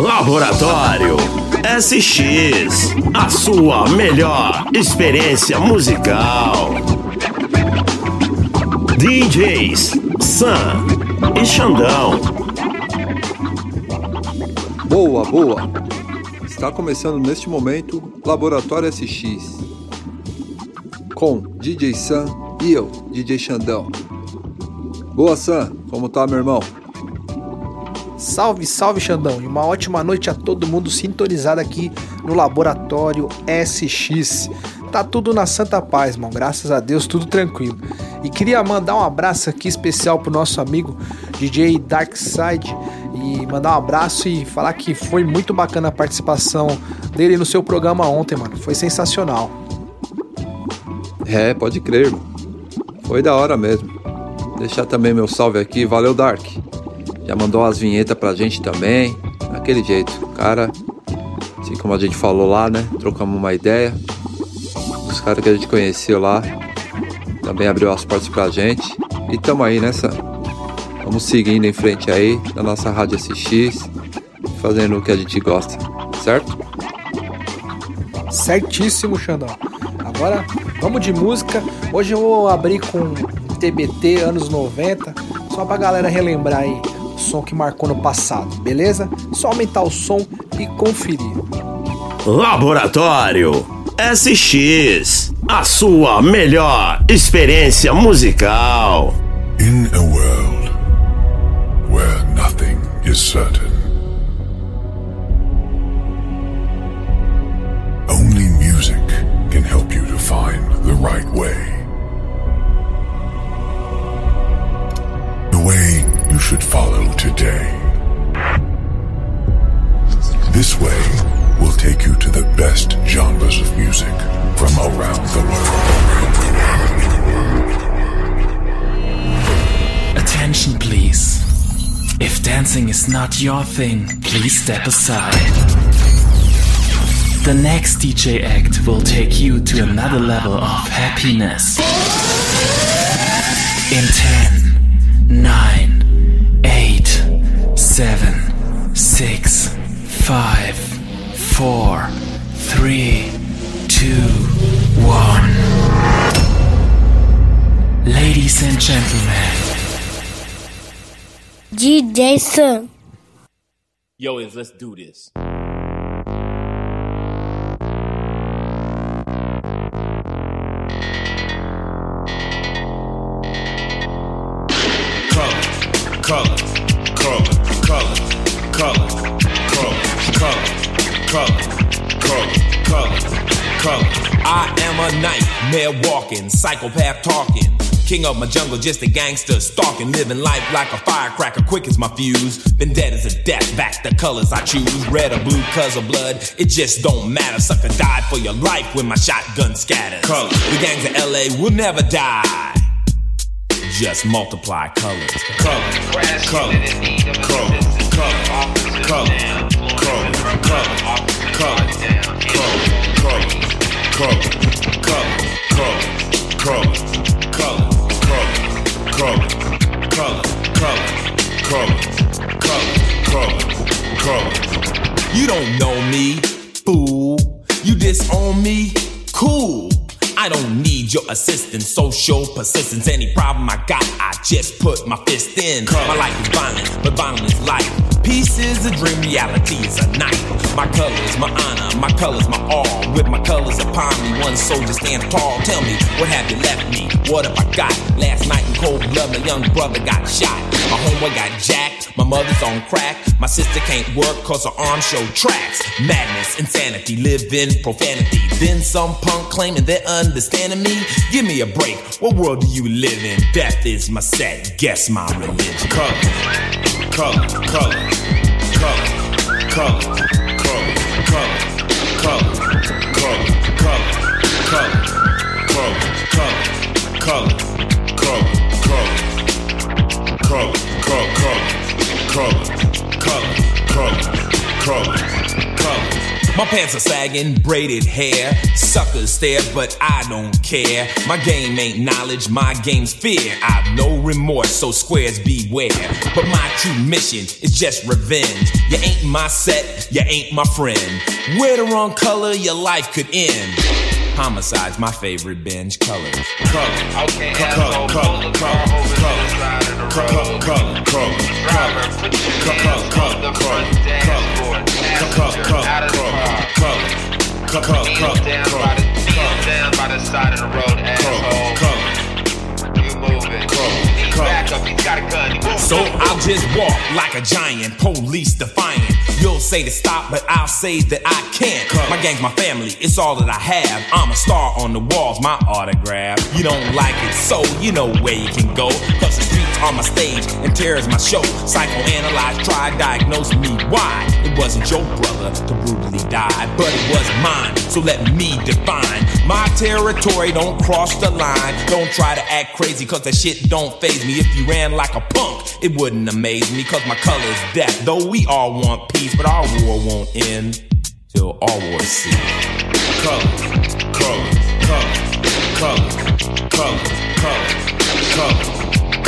Laboratório SX, a sua melhor experiência musical. DJs Sam e Xandão. Boa, boa! Está começando neste momento Laboratório SX com DJ Sam e eu, DJ Xandão. Boa Sam, como tá meu irmão? Salve, salve Xandão e uma ótima noite a todo mundo sintonizado aqui no Laboratório SX. Tá tudo na santa paz, mano. Graças a Deus, tudo tranquilo. E queria mandar um abraço aqui especial pro nosso amigo DJ Darkside e mandar um abraço e falar que foi muito bacana a participação dele no seu programa ontem, mano. Foi sensacional. É, pode crer, irmão. Foi da hora mesmo. Deixar também meu salve aqui, valeu Dark. Já mandou as vinhetas pra gente também. Daquele jeito, cara. Assim como a gente falou lá, né? Trocamos uma ideia. Os caras que a gente conheceu lá. Também abriu as portas pra gente. E tamo aí nessa. Vamos seguindo em frente aí na nossa Rádio SX. Fazendo o que a gente gosta, certo? Certíssimo, Xandão. Agora vamos de música. Hoje eu vou abrir com TBT anos 90, só pra galera relembrar aí som que marcou no passado, beleza? Só aumentar o som e conferir. Laboratório SX, a sua melhor experiência musical. In a world where nothing is certain, only music can help you to find the right way. The way should follow today. This way will take you to the best genres of music from around the world. Attention, please. If dancing is not your thing, please step aside. The next DJ act will take you to another level of happiness. In 10, 9, 8, seven, six, five, four, three, two, one. Ladies and gentlemen, G Jason. Yo, is let's do this. Colors, colors. Colors, colors, colors, colors. I am a nightmare walking, psychopath talking. King of my jungle, just a gangster stalking, living life like a firecracker, quick as my fuse. Been dead as a death, back the colors I choose, red or blue, cause of blood. It just don't matter, sucker died for your life when my shotgun scatters. Colors. The gangs of LA will never die. Just multiply colors. Colors. Colors. Colors. Colors. Colors. Colors. Your social persistence. Any problem I got, I just put my fist in. My life is violent, but violence is life. Peace is a dream, reality is a night. My colors, my honor, my colors, my all. With my colors upon me, one soldier stand tall. Tell me, what have you left me? What have I got? Last night in cold blood, my young brother got shot. My homeboy got jacked, my mother's on crack. My sister can't work cause her arms show tracks. Madness, insanity, live in profanity. Then some punk claiming they're understanding me. Give me a break, what world do you live in? Death is my set, guess my religion. Color, color, color, color, color, color, color, color, color, color. My pants are sagging, braided hair. Suckers stare, but I don't care. My game ain't knowledge, my game's fear. I've no remorse, so squares beware. But my true mission is just revenge. You ain't my set, you ain't my friend. Wear the wrong color, your life could end. Homicides, my favorite binge colors. Color, color, color, color, color, color, color, color, color, color, color, color, color, color, color, down by the side of the road, asshole. You moving. Color, back up, he's got a gun. So I'll just walk like a giant, police defiant. You'll say to stop, but I'll say that I can't. My gang's my family, it's all that I have. I'm a star on the walls, my autograph. You don't like it, so you know where you can go. Streets my stage and terror's my show. Psychoanalyze, try, diagnose me why. It wasn't your brother to brutally die, but it was mine. So let me define my territory. Don't cross the line. Don't try to act crazy, cause that shit don't phase me. If you ran like a punk, it wouldn't amaze me, cause my color's death. Though we all want peace, but our war won't end till all wars cease.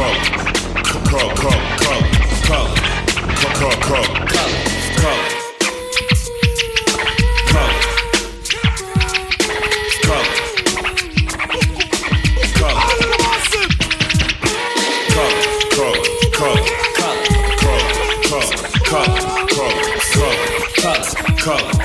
color, color, color, color, color, color, color, color. color.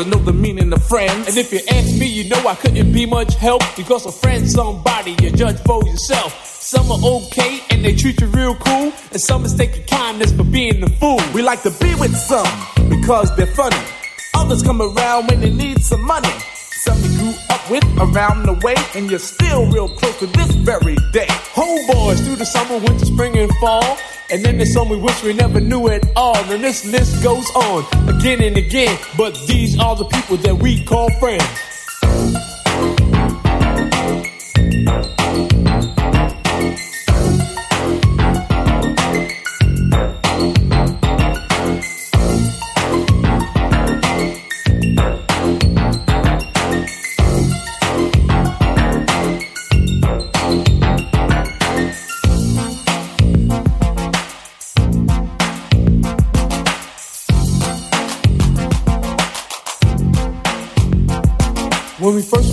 Doesn't know the meaning of friends. And if you ask me, you know I couldn't be much help because a friend's somebody you judge for yourself. Some are okay and they treat you real cool, and some mistake your kindness for being a fool. We like to be with some because they're funny. Others come around when they need some money. Some you grew up with around the way, and you're still real close to this very day. Homeboys through the summer, winter, spring, and fall. And then there's some we wish we never knew at all. And this list goes on again and again. But these are the people that we call friends.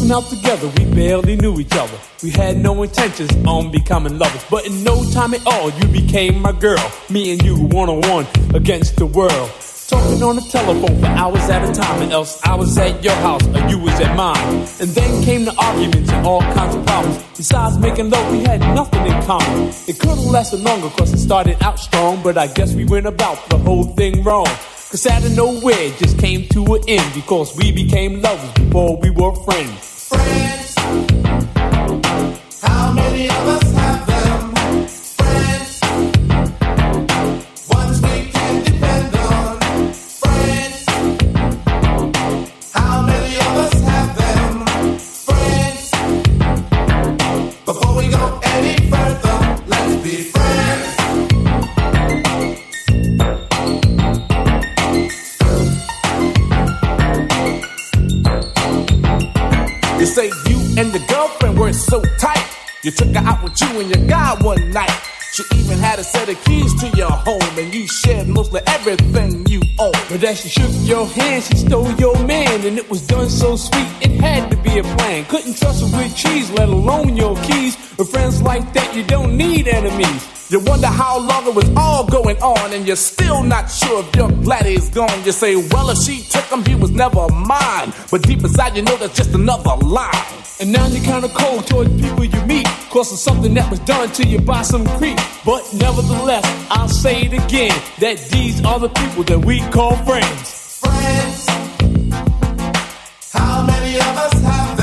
Out together, we barely knew each other. We had no intentions on becoming lovers, but in no time at all, you became my girl. Me and you one on one against the world. Talking on the telephone for hours at a time, and else I was at your house or you was at mine. And then came the arguments and all kinds of problems. Besides making love, we had nothing in common. It could have lasted longer cause it started out strong, but I guess we went about the whole thing wrong. Cause out of nowhere it just came to an end because we became lovers before we were friends friend. And the girlfriend were so tight. You took her out with you and your guy one night. She even had a set of keys to your home, and you shared mostly everything you own. But as she shook your hand, she stole your man, and it was done so sweet, it had to be a plan. Couldn't trust her with cheese, let alone your keys. With friends like that, you don't need enemies. You wonder how long it was all going on, and you're still not sure if your glad he's gone. You say, well, if she took him, he was never mine. But deep inside, you know that's just another lie. And now you're kinda cold toward the people you meet, cause of something that was done to you by some creep. But nevertheless, I'll say it again, that these are the people that we call friends. Friends, how many of us have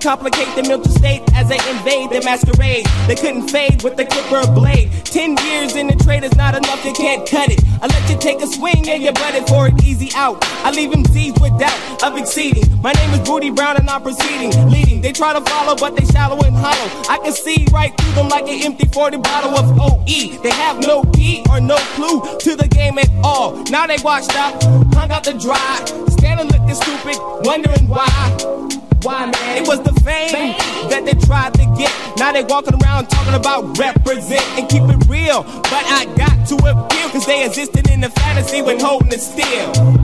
complicate the mental state as they invade the masquerade. They couldn't fade with the clipper blade. Ten years in the trade is not enough, you can't cut it. I let you take a swing and you're butted for an easy out. I leave them seized with doubt of exceeding. My name is Booty Brown and I'm proceeding, leading. They try to follow, but they shallow and hollow. I can see right through them like an empty 40 bottle of OE. They have no key or no clue to the game at all. Now they washed up, hung out to dry, standing looking stupid, wondering why. Why, man? It was the fame that they tried to get. Now they walking around talking about represent and keep it real. But I got to appeal, cause they existed in the fantasy when holding it still.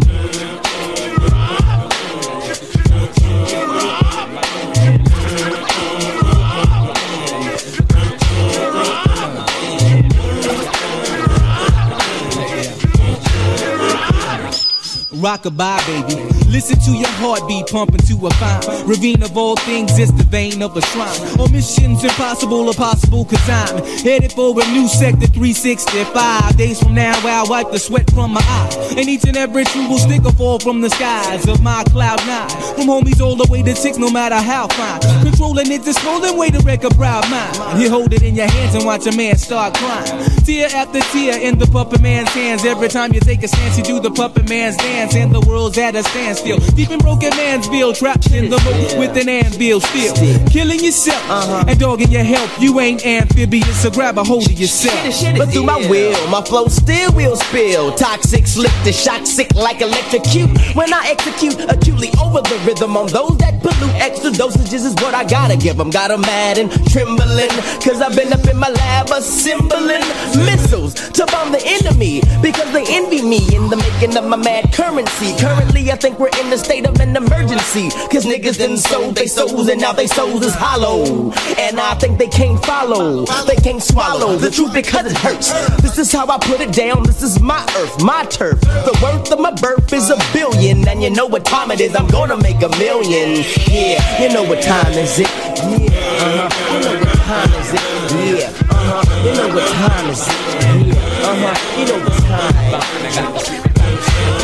Rockabye, baby. Listen to your heartbeat pumping to a fine ravine of all things. It's the vein of a shrine. On missions impossible or possible, cause I'm headed for a new sector 365. Days from now, I'll wipe the sweat from my eye. And each and every true will stick or fall from the skies of my cloud nine. From homies all the way to six, no matter how fine. Controlling it, this rolling way to wreck a proud mind. You hold it in your hands and watch a man start crying. Tear after tear in the puppet man's hands. Every time you take a stance, you do the puppet man's dance. And the world's at a standstill. Deep in broken mansville, trapped in the moat with an anvil still. Killing yourself and dogging your health. You ain't amphibious, so grab a hold of yourself. But through my will, my flow still will spill. Toxic, slick the shock, sick like electrocute. When I execute acutely over the rhythm on those that pollute, extra dosages is what I gotta give them. Got 'em mad and trembling, cause I've been up in my lab assembling missiles to bomb the enemy. Because they envy me in the making of my mad currency. Currently, I think we're in the state of an emergency. Cause niggas done sold they souls and now they souls is hollow. And I think they can't follow, they can't swallow the truth because it hurts. This is how I put it down, this is my earth, my turf. The worth of my birth is a billion. And you know what time it is, I'm gonna make a million. Yeah, you know what time is it? Yeah, uh-huh. You know what time is it? Yeah, uh-huh. You know what time is it? Yeah, uh-huh. You know what time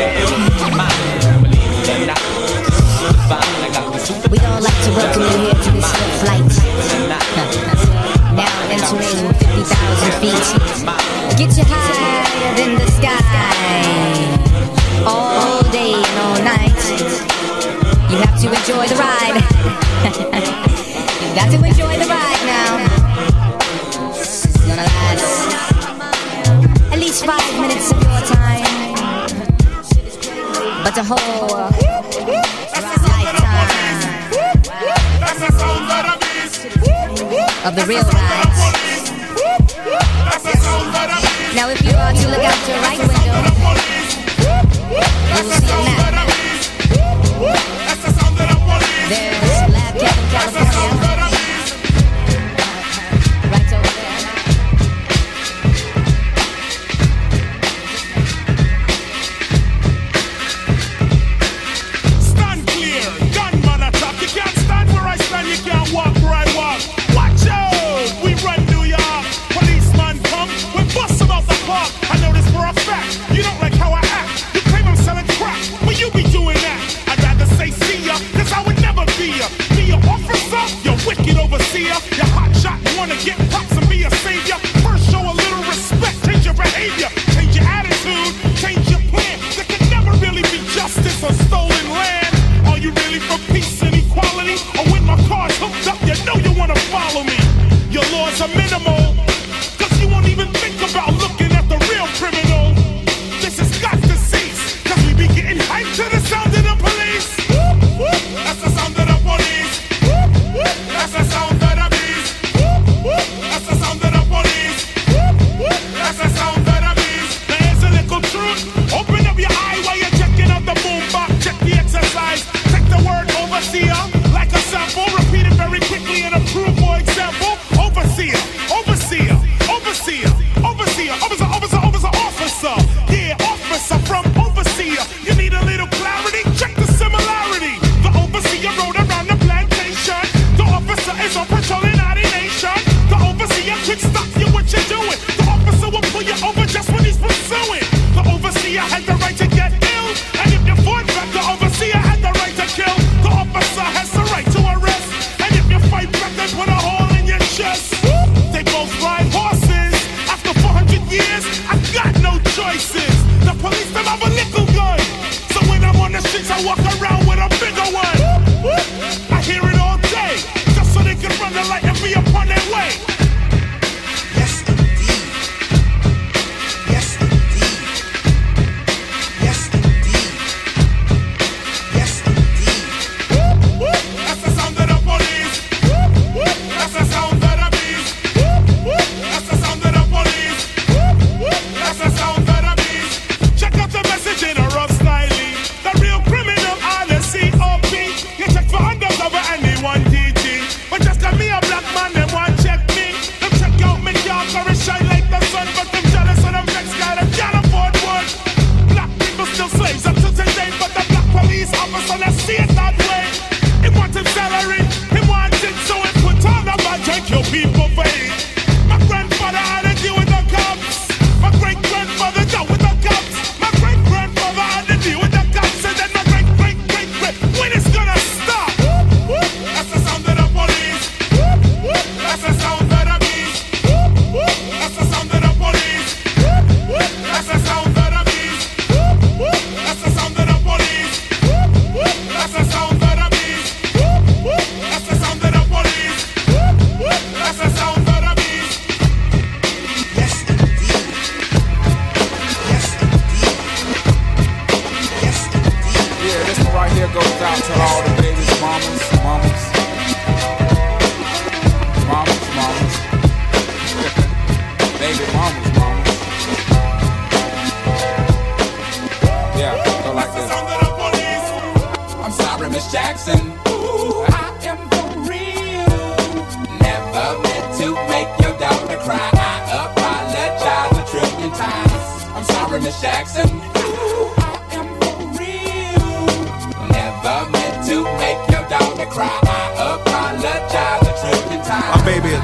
We welcome here to this flight. now entering 50,000 feet. Get you higher than the sky. All day and all night. You have to enjoy the ride. you got to enjoy the ride now. It's gonna last at least five minutes of your time. But the whole of the real ride. Now, if you are to look out your right window, you will see a map.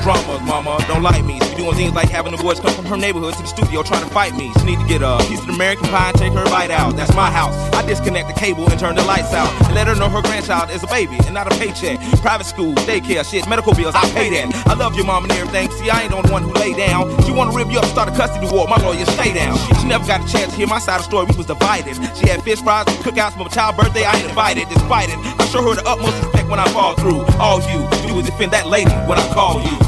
Times. My baby is drama, mama. Don't like me. She be doing things like having the boys come from her neighborhood to the studio trying to fight me. She need to get a piece of American pie and take her bite out. That's my house. I disconnect the cable and turn the lights out. And let her know her grandchild is a baby and not a paycheck. Private school, daycare, shit, medical bills, I pay that. I love your mom and everything. See, I ain't the only one who lay down. She wanna rip you up, start a custody war. My lawyer, stay down. She never got a chance to hear my side of the story. We was divided. She had fish fries, cookouts for my child birthday. I ain't invited, despite it. I show her the utmost respect when I fall through. All you do is defend that lady when I call you.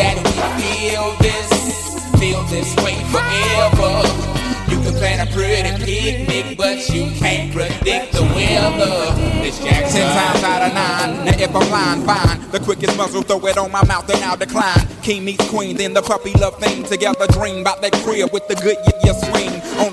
That we feel this, feel this way forever. You can plan a pretty picnic, but you can't predict the weather. Miss Jackson. Ten times out of nine. Now if I'm lying, fine. The quickest muzzle, throw it on my mouth, and I'll decline. King meets queen, then the puppy love thing. Together dream about that crib with the good yeah swing. On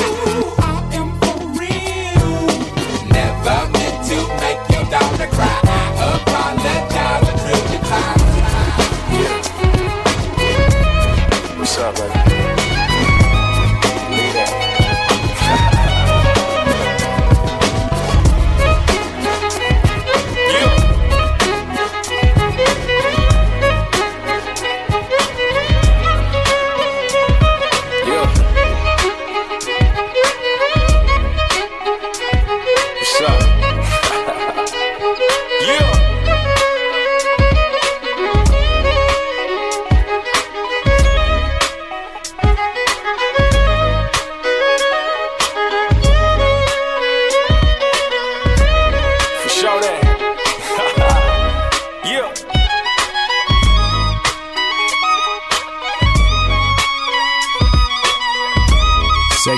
travel.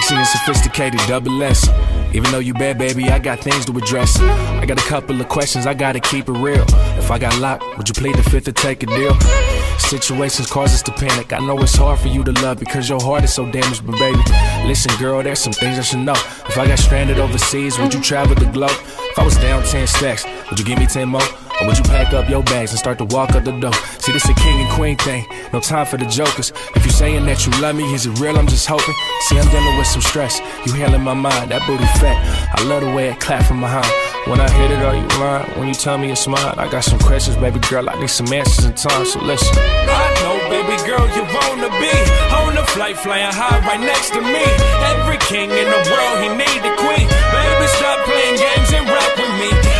Sexy and sophisticated, double S. Even though you bad, baby, I got things to address. I got a couple of questions, I gotta keep it real. If I got locked, would you plead the fifth to take a deal? Situations cause us to panic. I know it's hard for you to love because your heart is so damaged, but baby, listen, girl, there's some things I should know. If I got stranded overseas, would you travel the globe? If I was down 10 stacks, would you give me 10 more? Or would you pack up your bags and start to walk out the door? See, this a king and queen thing, no time for the jokers. If you're saying that you love me, is it real? I'm just hoping. See, I'm dealing with some stress. You handling my mind, that booty fat. I love the way it clap from behind. When I hit it, are you lying? When you tell me you're smart, I got some questions, baby girl. I need some answers in time, so listen. I know, baby girl, you wanna be on the flight, flying high right next to me. Every king in the world, he need a queen. Baby, stop playing games and rap with me.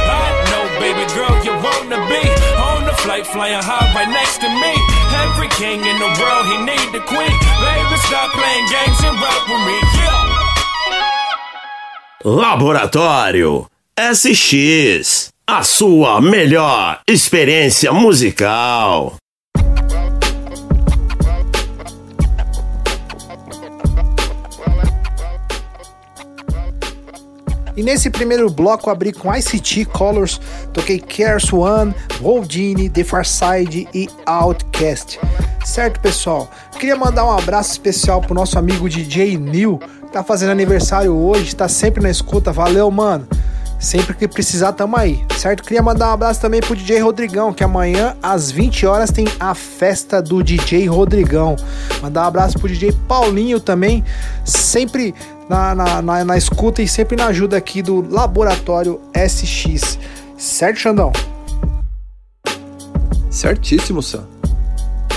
I know, baby girl, you wanna be on the flight, flying high right next to me. Every king in the world, he need a queen. Baby, stop playing games and rap with me. Yeah. Laboratório SX. A sua melhor experiência musical. E nesse primeiro bloco abri com ICT Colors, toquei Cares One, Woldini, The Farside e Outcast. Certo, pessoal? Queria mandar um abraço especial pro nosso amigo DJ Neil, que tá fazendo aniversário hoje, tá sempre na escuta. Valeu, mano. Sempre que precisar, tamo aí, certo? Queria mandar um abraço também pro DJ Rodrigão, que amanhã às 20 horas tem a festa do DJ Rodrigão. Mandar um abraço pro DJ Paulinho também, sempre na, na, na, na escuta e sempre na ajuda aqui do Laboratório SX. Certo, Xandão? Certíssimo, Sam.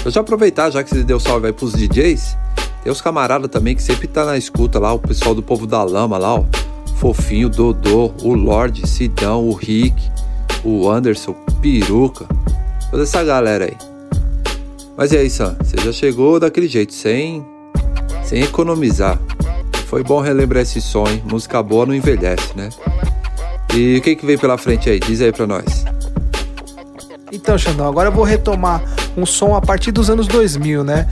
Eu já aproveitar, já que você deu salve aí pros DJs, tem os camaradas também que sempre tá na escuta lá, o pessoal do povo da lama lá, ó. Fofinho, Dodô, o Lorde, Sidão, o Rick, o Anderson, Peruca, toda essa galera aí. Mas e aí, Sam? Você já chegou daquele jeito, sem, sem economizar. Foi bom relembrar esse hein? Música boa não envelhece, né? E o que, que vem pela frente aí? Diz aí pra nós. Então, Xandão, agora eu vou retomar um som a partir dos anos 2000, né?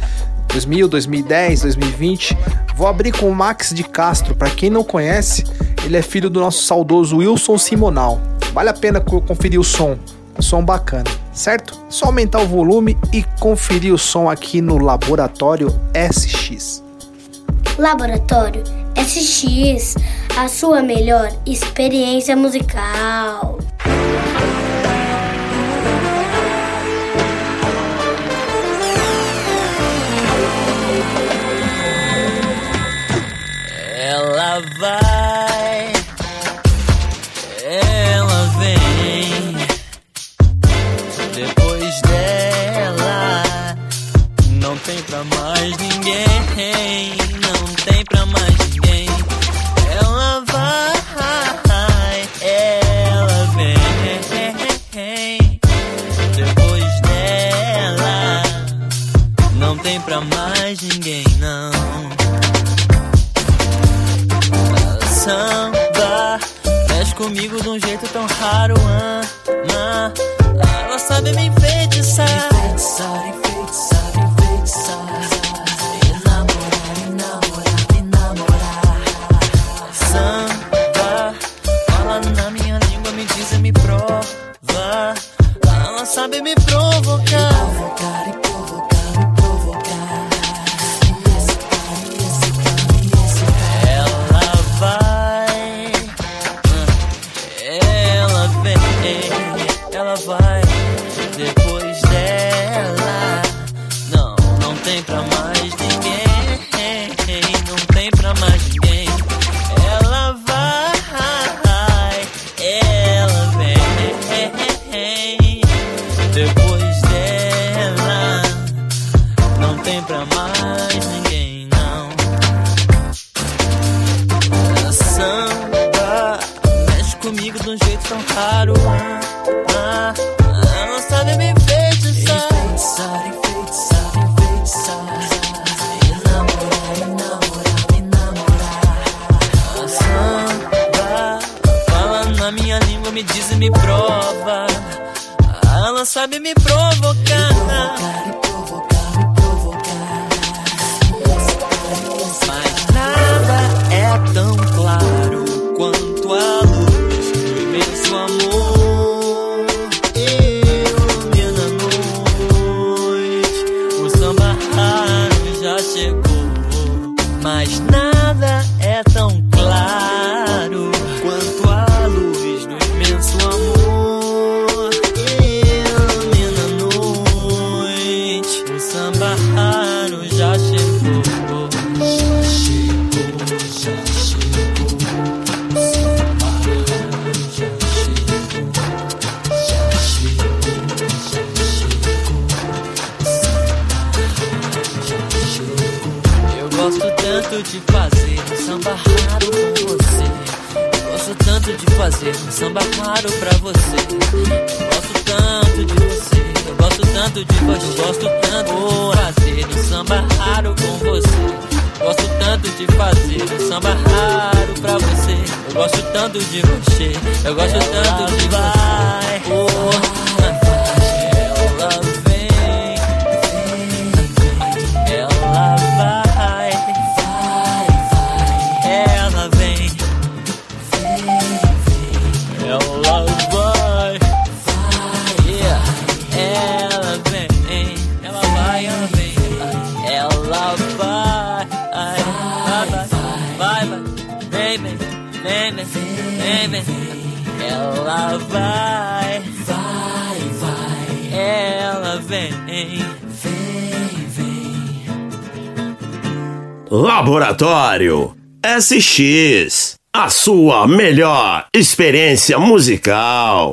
2000, 2010, 2020. Vou abrir com o Max de Castro. Para quem não conhece, ele é filho do nosso saudoso Wilson Simonal. Vale a pena conferir o som. Um som bacana, certo? Só aumentar o volume e conferir o som aqui no Laboratório SX. Laboratório SX, a sua melhor experiência musical. Ela vai, comigo de um jeito tão raro ama Ela sabe me enfeitiçar Enfeitiçar, enfeitiçar, SX. A sua melhor experiência musical.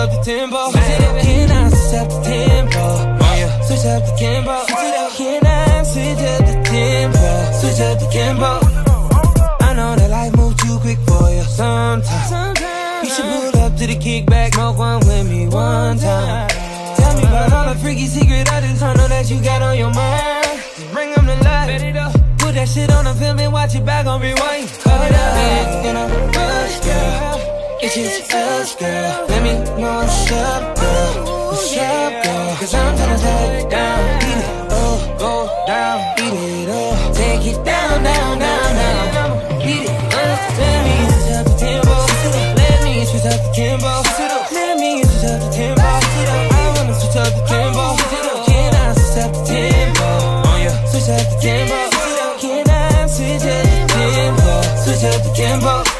Switch up the tempo. Can I switch up the tempo? Yeah. Switch up the tempo. Can I switch up the tempo? Switch up the tempo. I know that life moves too quick for you sometimes. You should pull up to the kickback, smoke one with me one time. Tell me about all the freaky secret items I know that you got on your mind. Just bring them to life. Put that shit on the film and watch it back on rewind. Hold up, ain't in a rush, girl. It's just us, girl. Let me know what's up, girl. What's up, girl? Cause I'm tryna slow it down. Beat it up, go down. Beat it up. Take it down, down, down, down. Beat it up. Let me switch up the tempo. Let me switch up the tempo. Let me switch up the tempo. I wanna switch up the tempo. Can I switch up the tempo? Oh yeah. Switch up the tempo. Can I switch up the tempo? Switch up the tempo.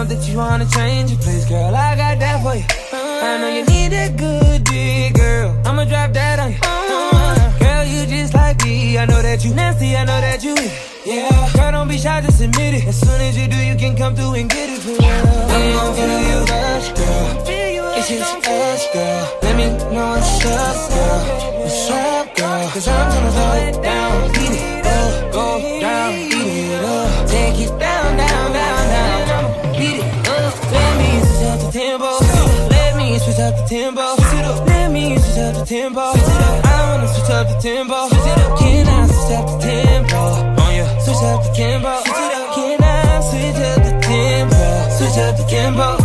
Know that you wanna change your place, girl. I got that for you. I know you need a good dick, girl. I'ma drop that on you. Uh-huh. Girl, you just like me. I know that you nasty. I know that you. Yeah, girl, don't be shy, just admit it. As soon as you do, you can come through and get it for real. I'm gon' feel you rush, girl. It's just us, girl. Let me know what's up, girl. What's up, girl? Cause I'm gonna slow it down. Beat it switch up the tempo. Let me switch up the tempo. I wanna switch up the tempo. Switch up. Can I switch up the tempo? Oh yeah. Switch up the tempo. Switch up. Can I switch up the tempo? Switch up the tempo.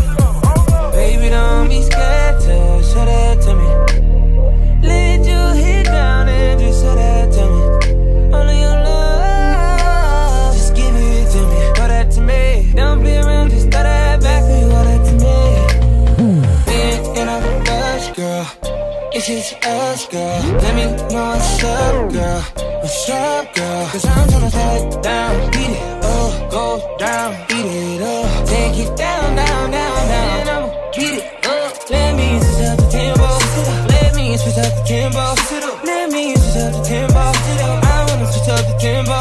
Just us, girl. Let me know what's up, girl. What's up, girl? Cause I'm tryna slow it down. Beat it up, go down. Beat it up. Take it down, down, down, down. I'ma beat it up. Let me switch up the tempo. Let me switch up the tempo. Let me switch up the tempo. I wanna switch up the tempo.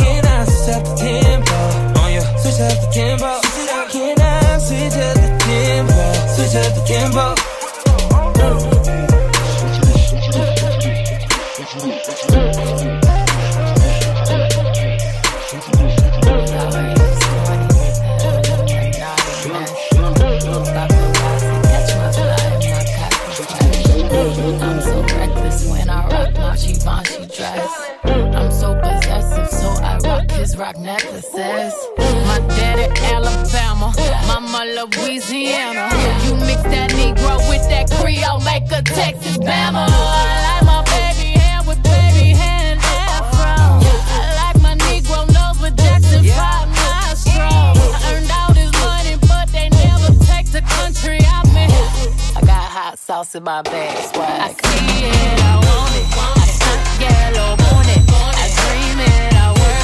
Can I switch up the tempo? Oh yeah. Switch up the tempo. Can I switch up the tempo? Switch up the tempo. Rock necklaces. My daddy Alabama, mama Louisiana. You mix that Negro with that Creole, make a Texas Bama. I like my baby hair with baby hair and afro. I like my Negro nose with Jackson 5 nostrils. I earned all this money, but they never take the country out me. I got hot sauce in my bag, swag. I see it, I want it. I yellow, want it. I dream it, I work hard, I grind till I own it.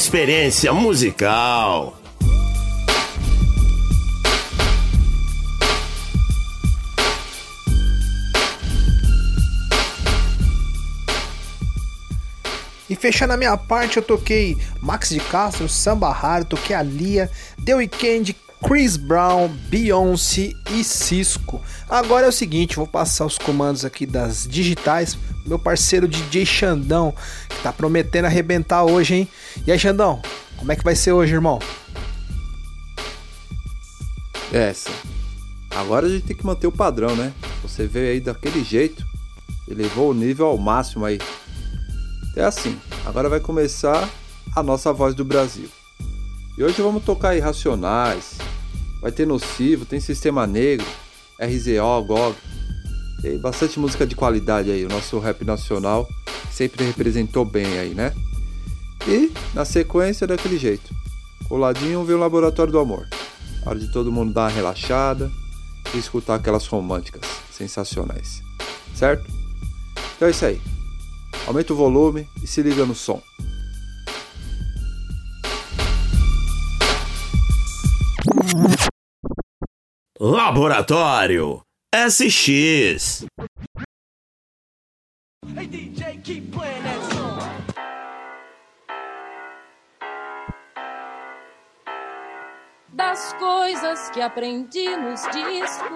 experiência musical. E fechando a minha parte, eu toquei Max de Castro, Samba Raro, toquei a Lia, The Weeknd, Chris Brown, Beyoncé e Cisco. Agora é o seguinte, vou passar os comandos aqui das digitais, meu parceiro DJ Xandão, que tá prometendo arrebentar hoje, hein? E aí, Xandão, como é que vai ser hoje, irmão? Essa. Agora a gente tem que manter o padrão, né? Você veio aí daquele jeito, elevou o nível ao máximo aí. É assim, agora vai começar a nossa voz do Brasil. E hoje vamos tocar Irracionais, vai ter Nocivo, tem Sistema Negro, RZO, GOG. Tem bastante música de qualidade aí, o nosso rap nacional sempre representou bem aí, né? E na sequência daquele jeito. Coladinho vem o Laboratório do Amor. Hora de todo mundo dar uma relaxada e escutar aquelas românticas sensacionais. Certo? Então é isso aí. Aumenta o volume e se liga no som. Laboratório SX. Hey DJ, keep playing that song. Das coisas que aprendi nos discos.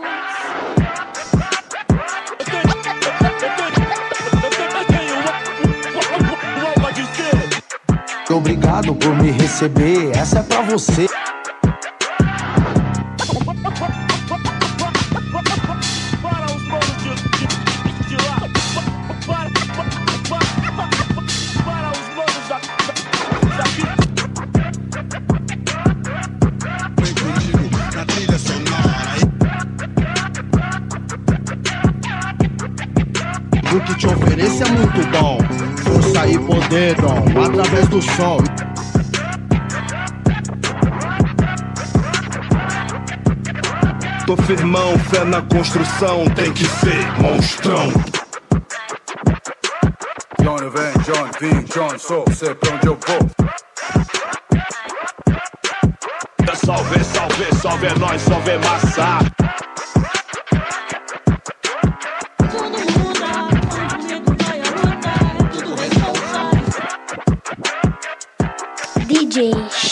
Obrigado por me receber, essa é pra você. O que te ofereço é muito bom. Força e poder, dom, através do som. Tô firmão, fé na construção, tem que ser monstrão. Johnny vem, John vim, John sou, sei pra onde eu vou. Salve, salve, salve é nós, salve massa.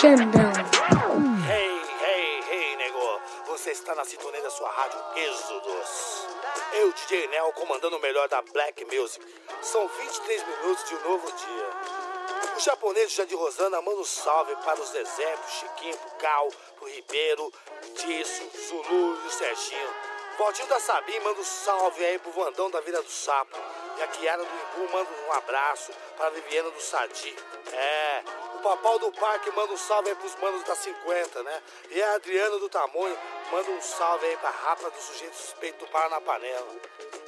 Xandão. Hey, hey, hey, nego. Você está na sintonia da sua rádio Êxodos. Eu, DJ Nel, comandando o melhor da Black Music. São 23 minutos de um novo dia. O japonês Jandir Rosana manda um salve para os Zezé, pro Chiquinho, pro Cal, pro Ribeiro, Tisso, Zulu e o Serginho. Valtinho da Sabim manda um salve aí pro Vandão da Vila do Sapo. E a do Imbu manda um abraço para a Viviana do Sadi. É, o Papau do Parque manda um salve aí pros manos da 50, né? E a Adriana do Tamanho manda um salve aí pra Rapa do Sujeito Suspeito do Paranapanela.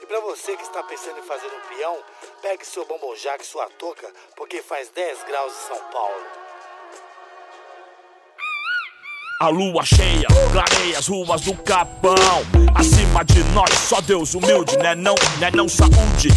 E pra você que está pensando em fazer um peão, pegue seu bombojac e sua touca, porque faz 10 graus em São Paulo. A lua cheia clareia as ruas do Capão. Acima de nós, só Deus humilde, né não, né não saúde.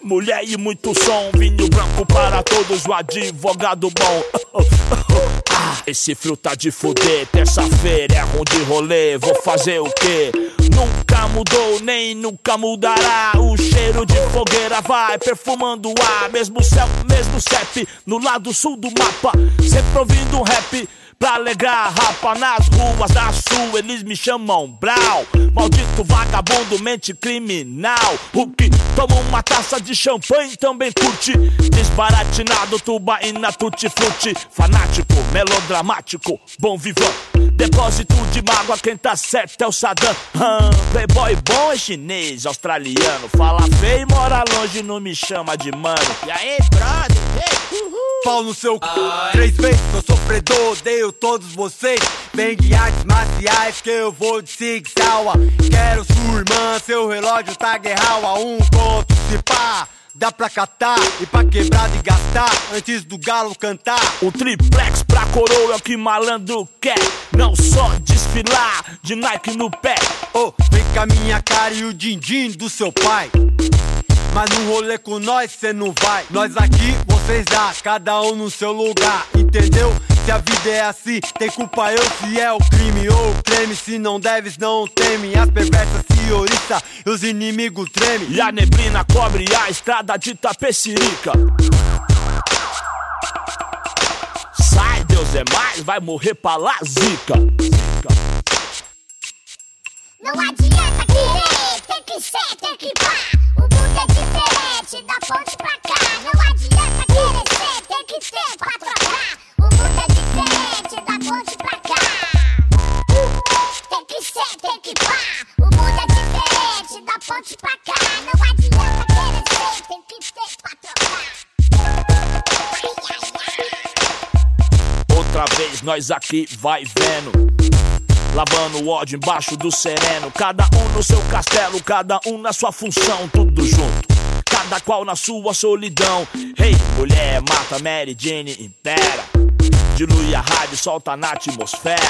Mulher e muito som, vinho branco para todos, o advogado bom. Esse frio tá de fuder, terça-feira é ruim de rolê, vou fazer o quê? Nunca mudou, nem nunca mudará. O cheiro de fogueira vai perfumando o ar. Mesmo céu, mesmo CEP, no lado sul do mapa. Sempre ouvindo um rap pra alegrar a rapa nas ruas da sul. Eles me chamam Brau. Maldito vagabundo, mente criminal. O que toma uma taça de champanhe também curte. Desbaratinado, tubaína, tutti-frutti. Fanático, melodramático, bom vivão. Depósito de mágoa, quem tá certo é o Saddam. Hum, playboy bom é chinês, australiano. Fala feio e mora longe, não me chama de mano. E aí, brother? Uhul. Pau no seu c... Três vezes sou sofredor, odeio todos vocês Vem de artes marciais que eu vou de Sig Sauer Quero sua irmã, seu relógio tá guerral a um conto se pá Dá pra catar e pra quebrar e gastar antes do galo cantar. O triplex pra coroa é o que malandro quer. Não só desfilar de Nike no pé. Oh, vem com a minha cara e o din-din do seu pai. Mas no rolê com nós cê não vai. Nós aqui, vocês lá, cada um no seu lugar, entendeu? Se a vida é assim, tem culpa eu se é o crime ou o creme. Se não deves, não teme. As perversas se oriçam e os inimigos tremem. E a neblina cobre a estrada de Tapecirica. Sai, Deus é mais, vai morrer pra lá, zica. Não adianta querer, tem que ser, tem que pá é diferente da ponte pra cá. Não adianta querer ser, tem que ser pra trocar. O mundo é diferente da ponte pra cá. Tem que ser, tem que pá. O mundo é diferente da ponte pra cá. Não adianta querer ser, tem que ser pra trocar. Outra vez nós aqui vai vendo. Lavando o ódio embaixo do sereno. Cada um no seu castelo, cada um na sua função, tudo junto. Cada qual na sua solidão. Hey, mulher, mata Mary Jane, impera. Dilui a rádio, solta na atmosfera.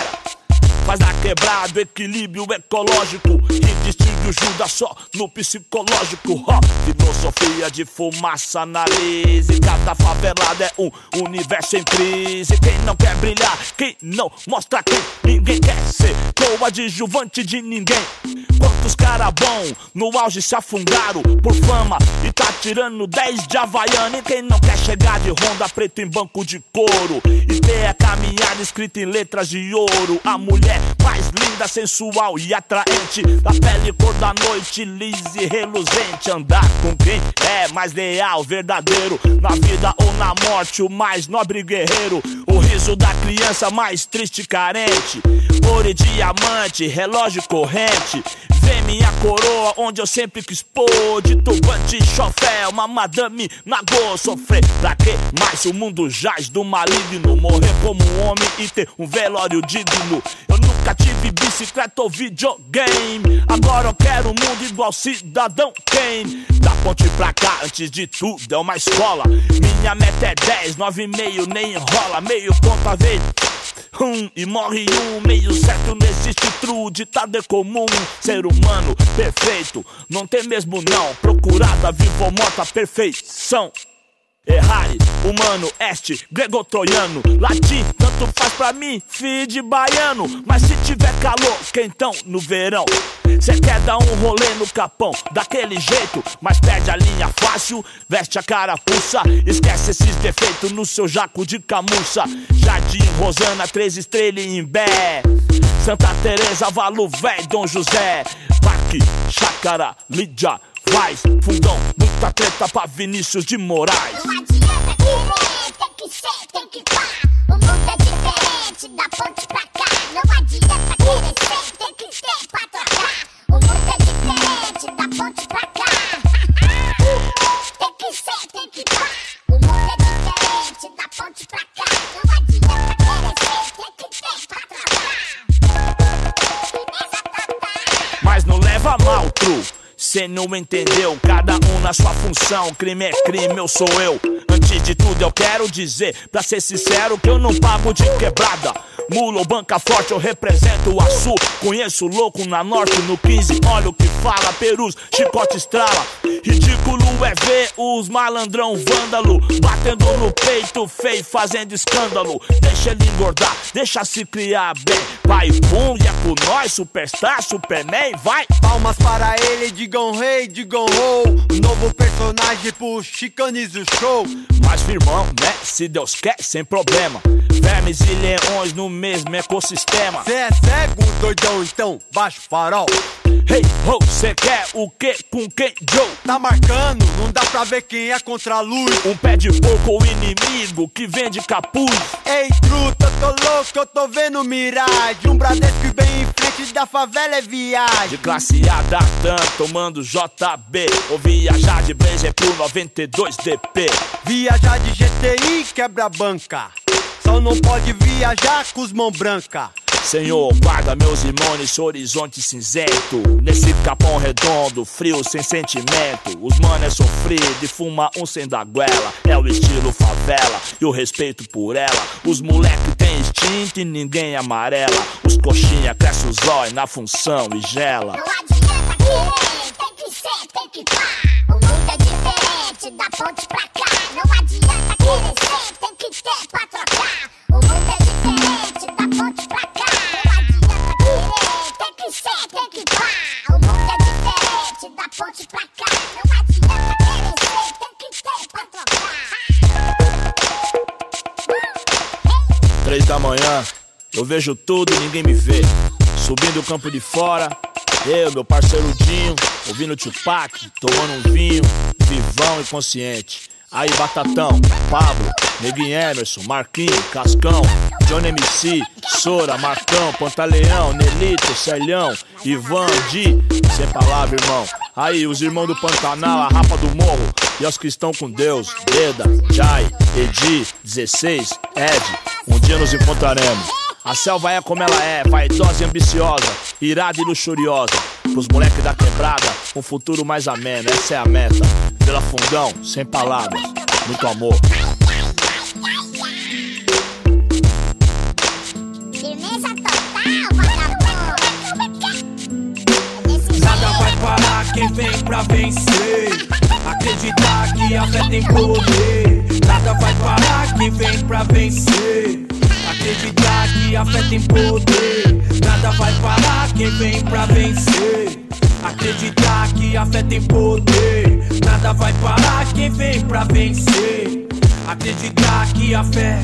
Faz na quebrada equilíbrio ecológico E distingue o Judas só no psicológico. Ó, Filosofia de fumaça na lise Cada favelada é um universo em crise. Quem não quer brilhar, quem não mostra quem Ninguém quer ser coadjuvante de ninguém. Quantos cara bom no auge se afundaram por fama E tá tirando 10 de Havaiana. E quem não quer chegar de Honda preto em banco de couro E ter a caminhada escrita em letras de ouro? A mulher mais linda, sensual e atraente. Da pele cor da noite, lisa e reluzente. Andar com quem é mais leal, verdadeiro. Na vida ou na morte, o mais nobre guerreiro. O riso da criança mais triste e carente. Ouro e diamante, relógio corrente. Vê minha coroa onde eu sempre quis pôr. De turbante e chofé, uma madame nagô Sofrer pra que mais o mundo jaz do maligno. Morrer como um homem e ter um velório digno. Eu nunca tive bicicleta ou videogame. Agora eu quero um mundo igual cidadão Kane. Da ponte pra cá, antes de tudo é uma escola. Minha meta é 10, 9,5, nem enrola Meio ponto a vez um e morre um, meio certo não existe true, ditado é comum. Ser humano perfeito, não tem mesmo não. Procurada, vivo ou morta, perfeição. Errare, humano, este, grego-troiano, latim, faz pra mim, filho de baiano. Mas se tiver calor, quentão no verão, cê quer dar um rolê no capão, daquele jeito, mas perde a linha fácil, veste a carapuça, esquece esses defeitos no seu jaco de camuça. Jardim, Rosana, três estrelas em Imbé, Santa Teresa, Valo Véi, Dom José, Parque, Chácara, Lídia, Vaz, Fundão, muita treta pra Vinícius de Moraes. Não adianta querer, tem que ser, tem que pá. Da ponte pra cá. Não adianta querer ser, tem que ter pra trocar. O mundo é diferente, da ponte pra cá. Tem que ser, tem que pá. O mundo é diferente, da Cê não entendeu, cada um na sua função. Crime é crime, eu sou eu. Antes de tudo, eu quero dizer, pra ser sincero, que eu não pago de quebrada. Mula ou banca forte, eu represento o Açu. Conheço louco na norte, no 15. Olha o que fala, perus, chicote estrala. Ridículo é ver os malandrão vândalo batendo no peito feio, fazendo escândalo. Deixa ele engordar, deixa se criar bem. Vai, pum, e é com nós, superstar, superman, vai. Palmas para ele, digam rei, digam ho. Novo personagem pro Chicanes o show. Mas firmão, né? Se Deus quer, sem problema. Vermes e leões no mesmo ecossistema. Cê é cego, doidão, então baixa o farol. Hey, ho, cê quer o que com quem, Joe? Tá marcando, não dá pra ver quem é contra a luz. Um pé de porco ou inimigo que vende capuz. Ei, truta, tô louco, eu tô vendo miragem. Um Bradesco bem em frente da favela é viagem. De classe A da TAM, tomando JB. Ou viajar de Blazer pro 92 DP. Viajar de GTI quebra banca. Só não pode viajar com os mão branca. Senhor, guarda meus irmãos nesse horizonte cinzento. Nesse capão redondo, frio, sem sentimento. Os mano é sofrido e fuma um sem da goela. É o estilo favela e o respeito por ela. Os moleque tem instinto e ninguém amarela. Os coxinha cresce os olhos na função e gela. Não adianta querer, tem que ser, tem que pá. O mundo é diferente, da ponte pra cá. Não adianta querer ser, tem que ter pra trocar. O mundo é diferente, da ponte pra cá. Não adianta querer, tem que ser, tem que pá. O mundo é diferente, da ponte pra cá. Não adianta querer ser, tem que ter pra trocar. Três da manhã, eu vejo tudo e ninguém me vê. Subindo o campo de fora, eu, meu parceiro Dinho, ouvindo Tupac, tomando um vinho, vivão e consciente. Aí, Batatão, Pablo, Neguinho Emerson, Marquinho, Cascão, Johnny MC, Sora, Marcão, Pantaleão, Nelito, Celhão, Ivan, Di, sem palavra, irmão. Aí, os irmãos do Pantanal, a rapa do morro e aos que estão com Deus. Deda, Jai, Edi, 16, Ed. Um dia nos encontraremos. A selva é como ela é, vaidosa e ambiciosa, irada e luxuriosa. Pros moleques da quebrada, um futuro mais ameno, essa é a meta. Pela fundão, sem palavras, muito amor. Firmeza total, vagabundo. Nada vai parar quem vem pra vencer. Acreditar que a fé tem poder. Nada vai parar quem vem pra vencer. Acreditar que a fé tem poder. Nada vai parar quem vem pra vencer. Acreditar que a fé tem poder. Nada vai parar quem vem pra vencer. Acreditar que a fé.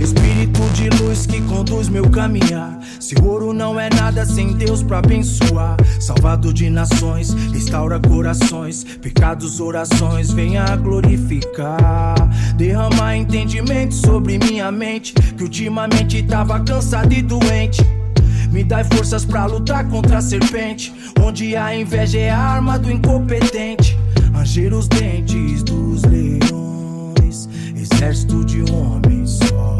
Espírito de luz que conduz meu caminhar. Se ouro não é nada sem Deus pra abençoar. Salvador de nações, restaura corações. Pecados, orações, venha glorificar. Derramar entendimento sobre minha mente. Que ultimamente tava cansado e doente. Me dá forças pra lutar contra a serpente. Onde a inveja é a arma do incompetente. Ranger os dentes dos leões. Exército de homens só.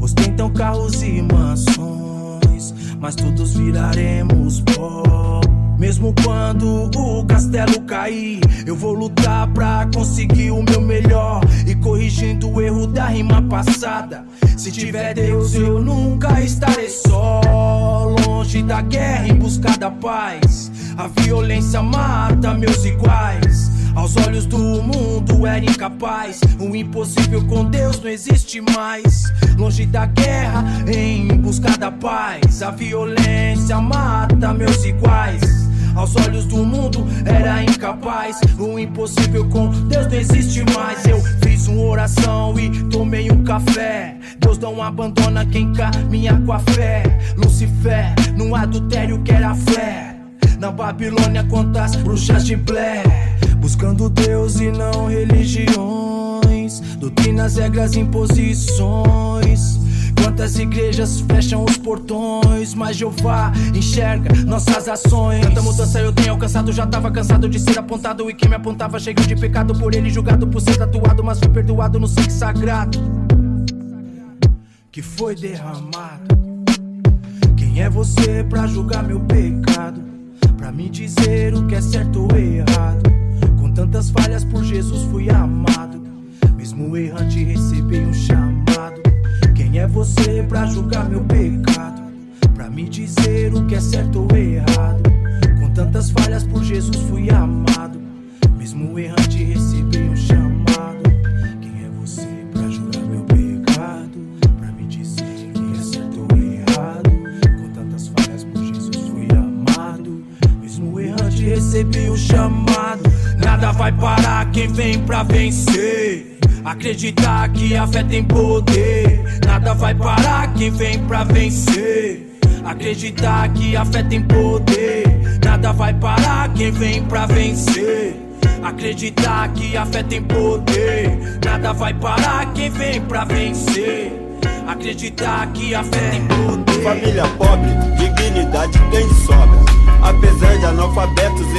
Ostentam carros e mansões. Mas todos viraremos pó. Mesmo quando o castelo cair, eu vou lutar pra conseguir o meu melhor. E corrigindo o erro da rima passada. Se tiver Deus, eu nunca estarei só. Longe da guerra em busca da paz. A violência mata meus iguais. Aos olhos do mundo era incapaz. O impossível com Deus não existe mais. Longe da guerra, em busca da paz. A violência mata meus iguais. Aos olhos do mundo era incapaz. O impossível com Deus não existe mais. Eu fiz uma oração e tomei um café. Deus não abandona quem caminha com a fé. Lucifer, no adultério que era fé. Na Babilônia, quantas bruxas de Blair. Buscando Deus e não religiões. Doutrinas, regras, imposições. Quantas igrejas fecham os portões, mas Jeová enxerga nossas ações. Tanta mudança eu tenho alcançado, já tava cansado de ser apontado. E quem me apontava cheio de pecado por ele, julgado por ser tatuado, mas fui perdoado no sangue sagrado que foi derramado. Quem é você pra julgar meu pecado? Pra me dizer o que é certo ou errado? Tantas falhas por Jesus fui amado. Mesmo errante recebi um chamado. Quem é você pra julgar meu pecado? Pra me dizer o que é certo ou errado? Com tantas falhas por Jesus fui amado. Mesmo errante recebi recebi o chamado. Nada vai parar quem vem pra vencer. Acreditar que a fé tem poder. Nada vai parar quem vem pra vencer. Acreditar que a fé tem poder. Nada vai parar quem vem pra vencer. Acreditar que a fé tem poder. Nada vai parar quem vem pra vencer. Acreditar que a fé tem poder. Família pobre, dignidade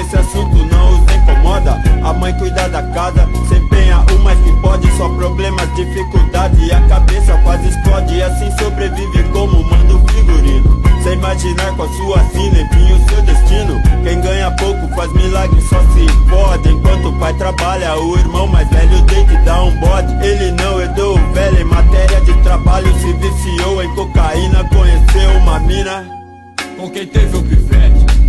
esse assunto não os incomoda. A mãe cuida da casa, se empenha o mais que pode. Só problemas, dificuldade a cabeça quase explode. E assim sobrevive como manda o figurino. Sem imaginar com a sua sina, enfim, o seu destino. Quem ganha pouco faz milagre, só se pode. Enquanto o pai trabalha, o irmão mais velho tem que dar um bode. Ele não herdou o velho em matéria de trabalho. Se viciou em cocaína, conheceu uma mina com quem teve o pivete.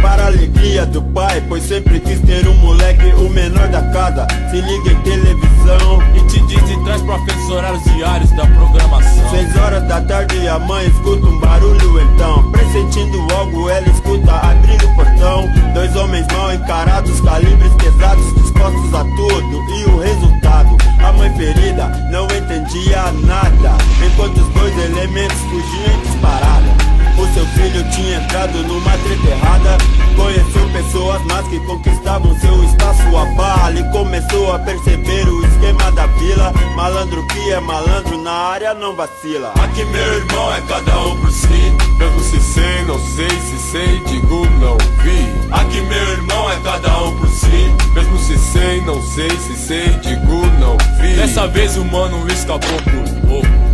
Para a alegria do pai, pois sempre quis ter um moleque, o menor da casa. Se liga em televisão e te diz e traz pra horários diários da programação. Seis horas da tarde a mãe escuta um barulho então. Pressentindo algo, ela escuta abrindo o portão. Dois homens mal encarados, calibres pesados, dispostos a tudo. E o resultado, a mãe ferida não entendia nada. Enquanto os dois elementos fugiam em disparada. O seu filho tinha entrado numa treta errada. Conheceu pessoas más que conquistavam seu espaço A bala e começou a perceber o esquema da vila. Malandro que é malandro na área não vacila. Aqui meu irmão é cada um por si. Pergunto se sei, não sei, se sei, digo não vi. Aqui meu irmão é cada sei, não sei, se sei, digo não vi. Dessa vez o mano escapou por pouco.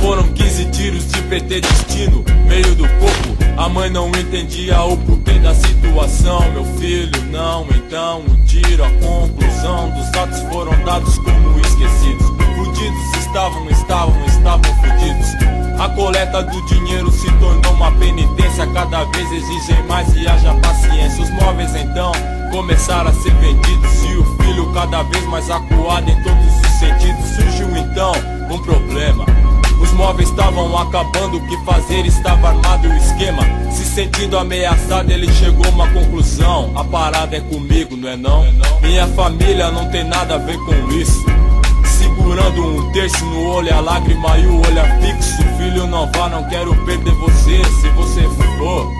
Foram 15 tiros de PT destino, meio do corpo. A mãe não entendia o porquê da situação. Meu filho, não, então um tiro. A conclusão dos atos foram dados como esquecidos. Fudidos estavam, estavam, estavam fudidos. A coleta do dinheiro se tornou uma penitência. Cada vez exigem mais e haja paciência. Os móveis então começaram a ser vendidos. E o filho cada vez mais acuado em todos os sentidos. Surgiu então um problema. Os móveis estavam acabando, o que fazer estava armado o esquema. Se sentindo ameaçado, ele chegou a uma conclusão: a parada é comigo, não é não? Minha família não tem nada a ver com isso. Segurando um terço no olho, a lágrima e o olhar fixo. Filho, não vá, não quero perder você. Se você for,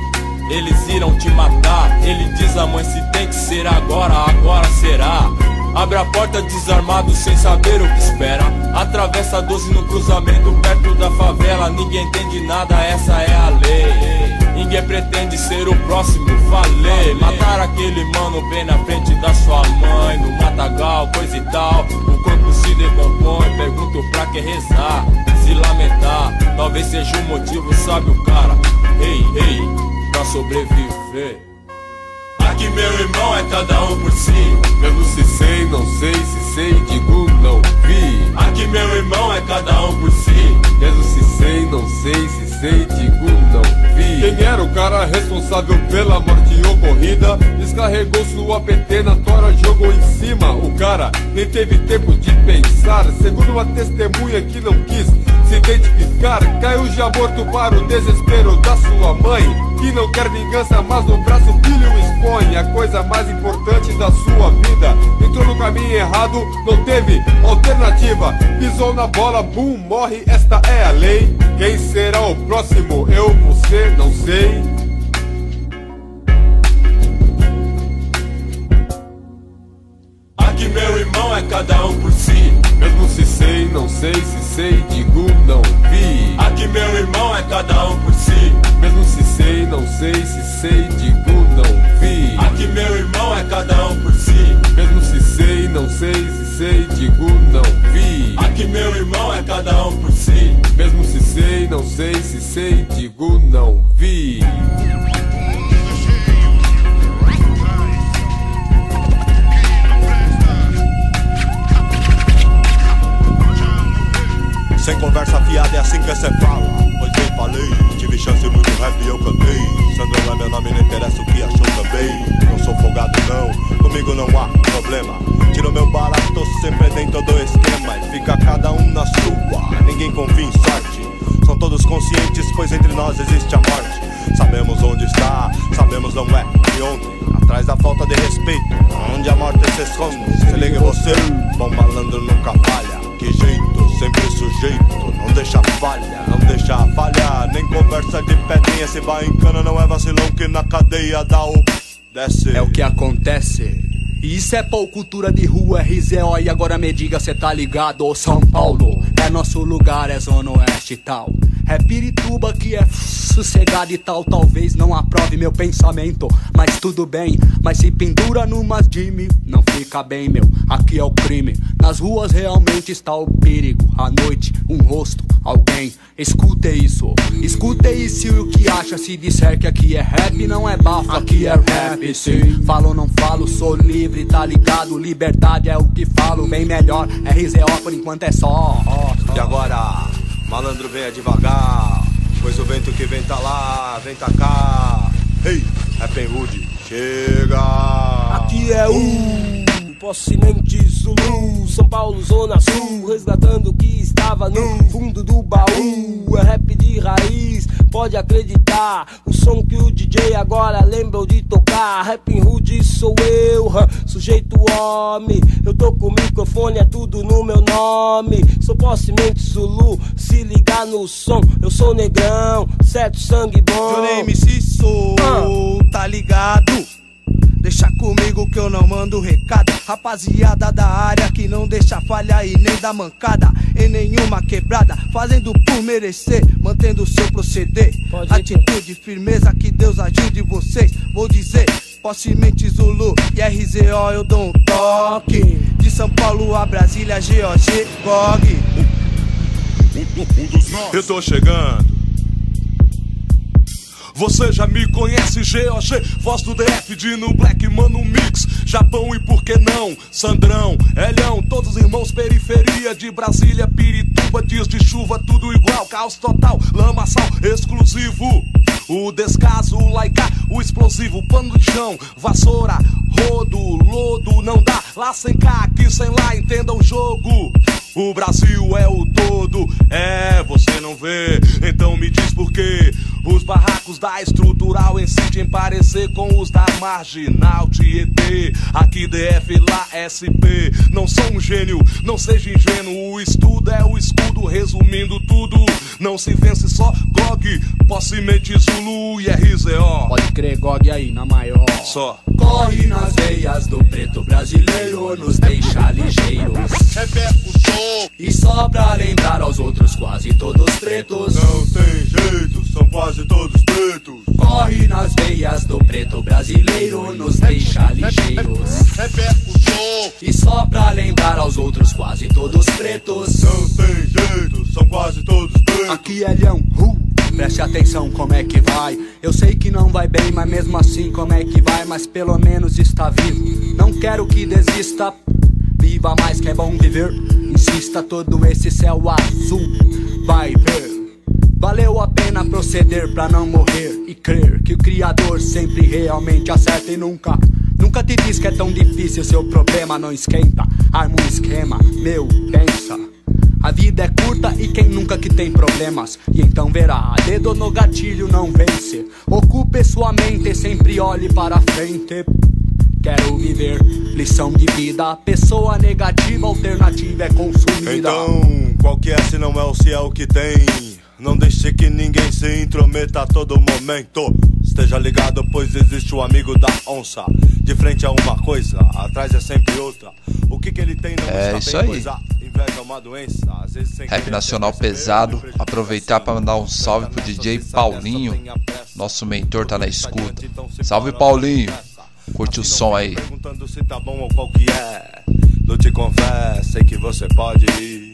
eles irão te matar. Ele diz a mãe: se tem que ser agora, agora será. Abre a porta desarmado sem saber o que espera. Atravessa 12 no cruzamento perto da favela. Ninguém entende nada, essa é a lei. Ninguém pretende ser o próximo, falei. Matar aquele mano bem na frente da sua mãe. No matagal, coisa e tal. O corpo se decompõe. Pergunto pra que rezar, se lamentar. Talvez seja o motivo, sabe o cara. Ei, ei, pra sobreviver. Aqui meu irmão é cada um por si. Mesmo se sei, não sei, se sei, digo não vi. Aqui meu irmão é cada um por si. Mesmo se sei, não sei, se vi. Quem era o cara responsável pela morte ocorrida? Descarregou sua PT na tora, jogou em cima. O cara nem teve tempo de pensar. Segundo uma testemunha que não quis se identificar, caiu já morto para o desespero da sua mãe. Que não quer vingança, mas no braço filho expõe a coisa mais importante da sua vida. Entrou no caminho errado, não teve alternativa. Pisou na bola, bum, morre, esta é a lei. Quem será o próximo? Eu, você, não sei. Aqui meu irmão é cada um por si. Mesmo se sei, não sei, se sei, digo não vi. Aqui meu irmão é cada um por si. Mesmo se sei, não sei, se sei, digo não vi. Aqui meu irmão é cada um por si. Mesmo se sei, não sei, se sei, digo não vi. Aqui meu irmão é cada um por si. Mesmo se sei, não sei, se sei, digo não vi. Sem conversa fiada é assim que cê fala Pois bem falei, tive chance muito rap e eu cantei Sandro não é meu nome, não interessa o que achou também Não sou folgado não, comigo não há problema Tiro meu barato, tô sempre dentro do esquema E fica cada um na sua, ninguém confia em sorte são todos conscientes, pois entre nós existe a morte. Sabemos onde está, sabemos não é de ontem. Atrás da falta de respeito, onde a morte se esconde. Se liga você, bom malandro nunca falha. Que jeito, sempre sujeito, não deixa falha, não deixa falha. Nem conversa de pedrinha, se vai em cana, não é vacilão que na cadeia dá o. Desce. É o que acontece. E isso é pau cultura de rua, RZO e agora me diga cê tá ligado, São Paulo É nosso lugar, é zona oeste e tal É Pirituba que é sossegado e tal Talvez não aprove meu pensamento, mas tudo bem Mas se pendura numa Jimmy, não fica bem meu. Aqui é o crime, nas ruas realmente está o perigo. À noite, um rosto, alguém, escute isso. Escute isso e o que acha. Se disser que aqui é rap Não é bafo, aqui é rap sim. Falo não falo, sou livre livre, tá ligado? Liberdade é o que falo, bem melhor. RZO por enquanto é só. E agora, malandro venha devagar. Pois o vento que vem tá lá, vem tá cá. Ei, Rap Hood, chega! Aqui é o Possinente Zulu, São Paulo, Zona Sul, resgatando o que estava no fundo do baú. É rap de raiz, pode acreditar. O som que o DJ agora lembrou de tocar. Rap Hood sou eu, sujeito homem. Eu tô com o microfone, é tudo no meu nome. Sou Possinente Zulu, se ligar no som. Eu sou negrão, certo sangue bom. Meu name sou, tá ligado? Deixa comigo que eu não mando recado. Rapaziada da área que não deixa falha e nem dá mancada. Em nenhuma quebrada, fazendo por merecer, mantendo seu proceder. Atitude, firmeza, que Deus ajude vocês. Vou dizer. Possimente Zulu e RZO eu dou um toque. De São Paulo a Brasília, GOG, GOG. Eu tô chegando. Você já me conhece, GOG, voz do DF, Dino Black, Mano Mix, Japão e por que não? Sandrão, Elhão, todos irmãos, periferia de Brasília, Pirituba, dias de chuva, tudo igual, caos total, lamaçal, exclusivo. O descaso, o laica, o explosivo, pano de chão, vassoura, rodo, lodo, não dá, lá sem cá, aqui sem lá, entenda o jogo. O Brasil é o todo, é, você não vê, então me diz por quê. Os barracos da estrutural insistem em parecer com os da marginal Tietê. Aqui DF, lá SP. Não sou um gênio, não seja ingênuo. O estudo é o escudo, resumindo tudo. Não se vence só GOG, possimente Zulu e RZO. Pode crer, GOG aí, na maior. Só. Corre nas veias do preto brasileiro, nos deixa ligeiros. E só pra lembrar aos outros, quase todos pretos. Não tem jeito, são quase todos pretos. Corre nas veias do preto brasileiro, nos deixa ligeiros. E só pra lembrar aos outros, quase todos pretos. Não tem jeito, são quase todos pretos. Aqui é Leão, uh. Preste atenção como é que vai. Eu sei que não vai bem, mas mesmo assim como é que vai? Mas pelo menos está vivo. Não quero que desista. Viva mais que é bom viver. Insista todo esse céu azul. Vai ver. Valeu a pena proceder pra não morrer e crer que o Criador sempre realmente acerta e nunca. Nunca te diz que é tão difícil, seu problema não esquenta. Arma um esquema, meu, pensa. A vida é curta e quem nunca que tem problemas E então verá, dedo no gatilho não vence Ocupe sua mente e sempre olhe para frente Quero viver, lição de vida Pessoa negativa, alternativa é consumida Então, qual que é se não é o o que tem? Não deixe que ninguém se intrometa a todo momento. Esteja ligado, pois existe o amigo da onça. De frente a uma coisa, atrás é sempre outra. O que, que ele tem não É isso bem, aí. pois a inveja é uma doença. Às vezes sem Rap nacional pesado. Aproveitar para mandar um salve pro DJ Paulinho. Nosso mentor tá na escuta. Salve Paulinho. Curte o som aí. Perguntando se tá bom ou qual que é. Lute com fé, sei que você pode ir.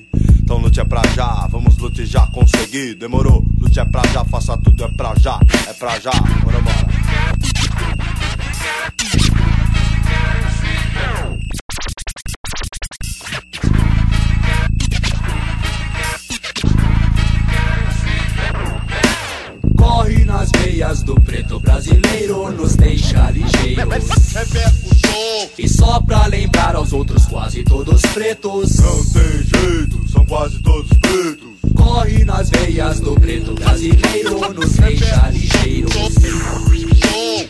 Então lute é pra já, vamos lute já conseguir. Demorou, lute é pra já, faça tudo é pra já, é pra já. Bora, bora. Brasileiro, nos deixa ligeiros. E só pra lembrar aos outros, quase todos pretos. Não tem jeito, são quase todos pretos. Corre nas veias do preto brasileiro, nos deixa ligeiros.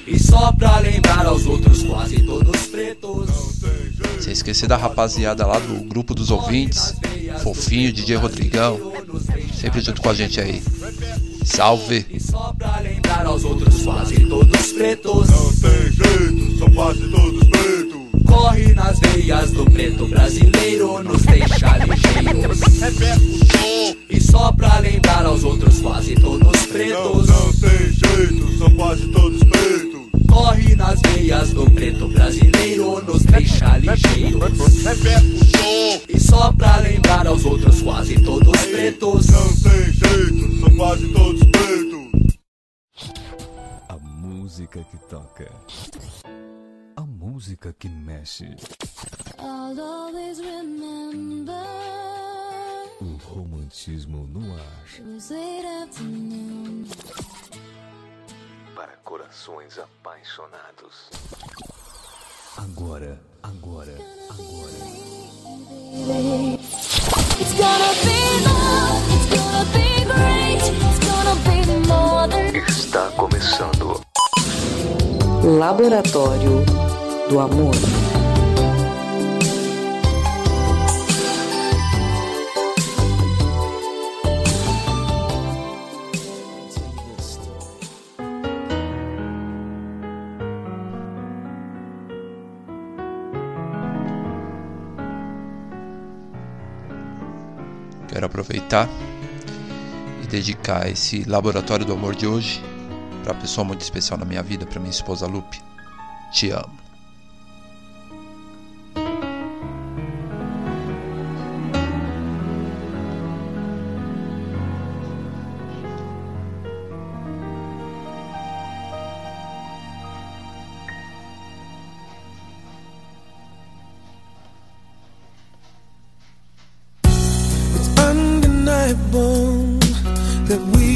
E só pra lembrar aos outros, quase todos pretos. Sem esquecer da rapaziada lá do grupo dos ouvintes. Fofinho, DJ Rodrigão. Sempre junto com a gente aí. Salve! E só pra lembrar aos outros, quase todos pretos. Não tem jeito, são quase todos pretos. Corre nas veias do preto brasileiro, nos deixa ligeiros. E só pra lembrar aos outros, quase todos pretos. Não, não tem jeito, são quase todos pretos. Corre nas veias do preto brasileiro, nos deixa ligeiros. E só pra lembrar aos outros, quase todos pretos. Não tem jeito, são quase todos pretos. A música que toca. A música que mexe. I'll always remember O romantismo no ar. Para corações apaixonados. Agora, agora, agora. It's gonna be love, it's gonna be great, it's gonna be more than Está começando. Laboratório do Amor. Quero aproveitar e dedicar esse laboratório do amor de hoje para uma pessoa muito especial na minha vida, para minha esposa Lupe. Te amo. That we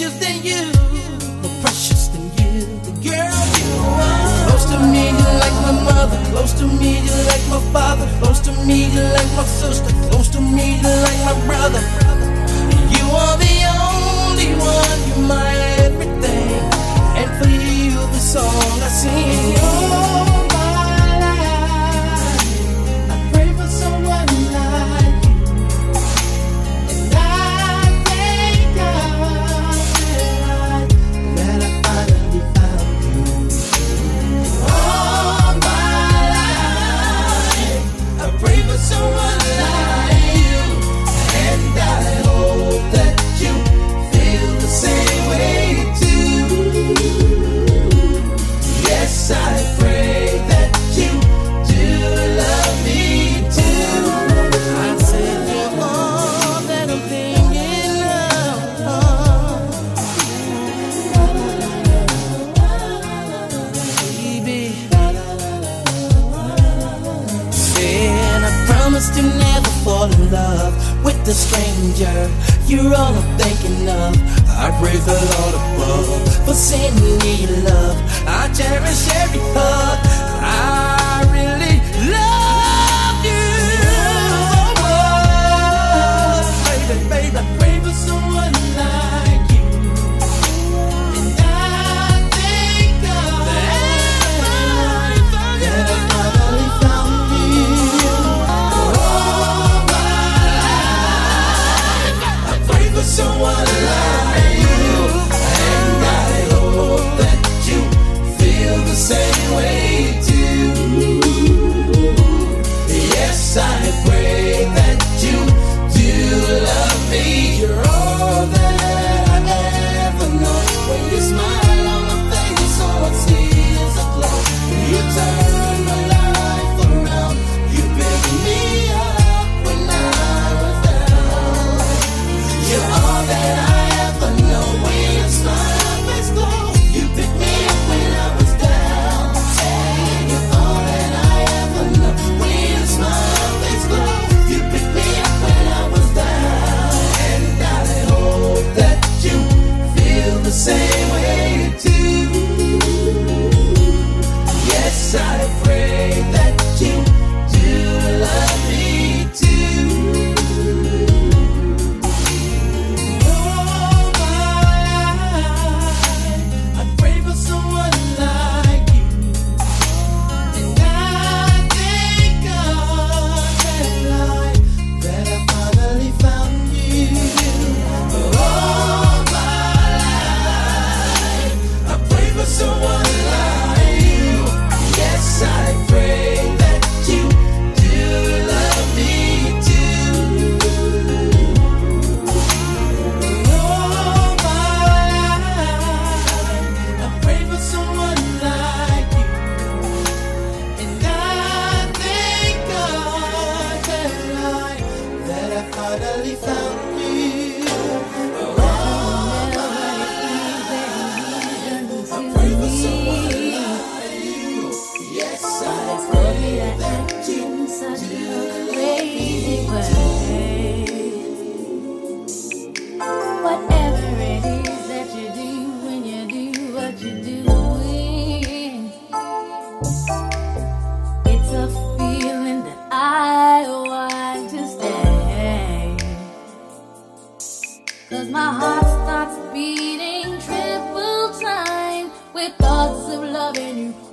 precious than you, more precious than you, the girl you are. Close to me, you're like my mother. Close to me, you're like my father. Close to me, you're like my sister. Close to me, you're like my brother. You are the only one, you're my everything. And for you, the song I sing. a stranger. You're all I'm thinking of. I praise the Lord above. For sending me love. I cherish every hug I really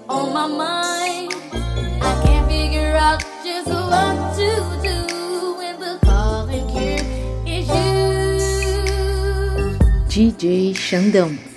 on my mind. I can't figure out just what to do when the calling you. DJ Xandão.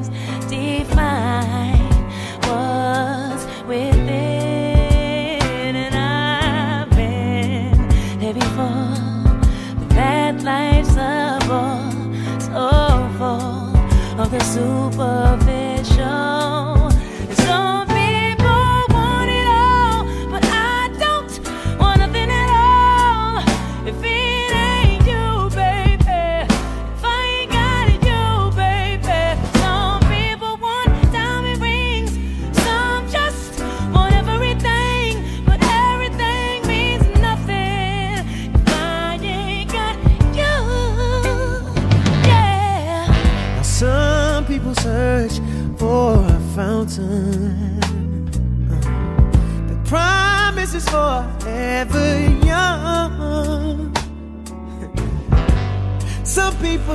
the superficial.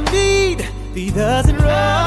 for he doesn't run.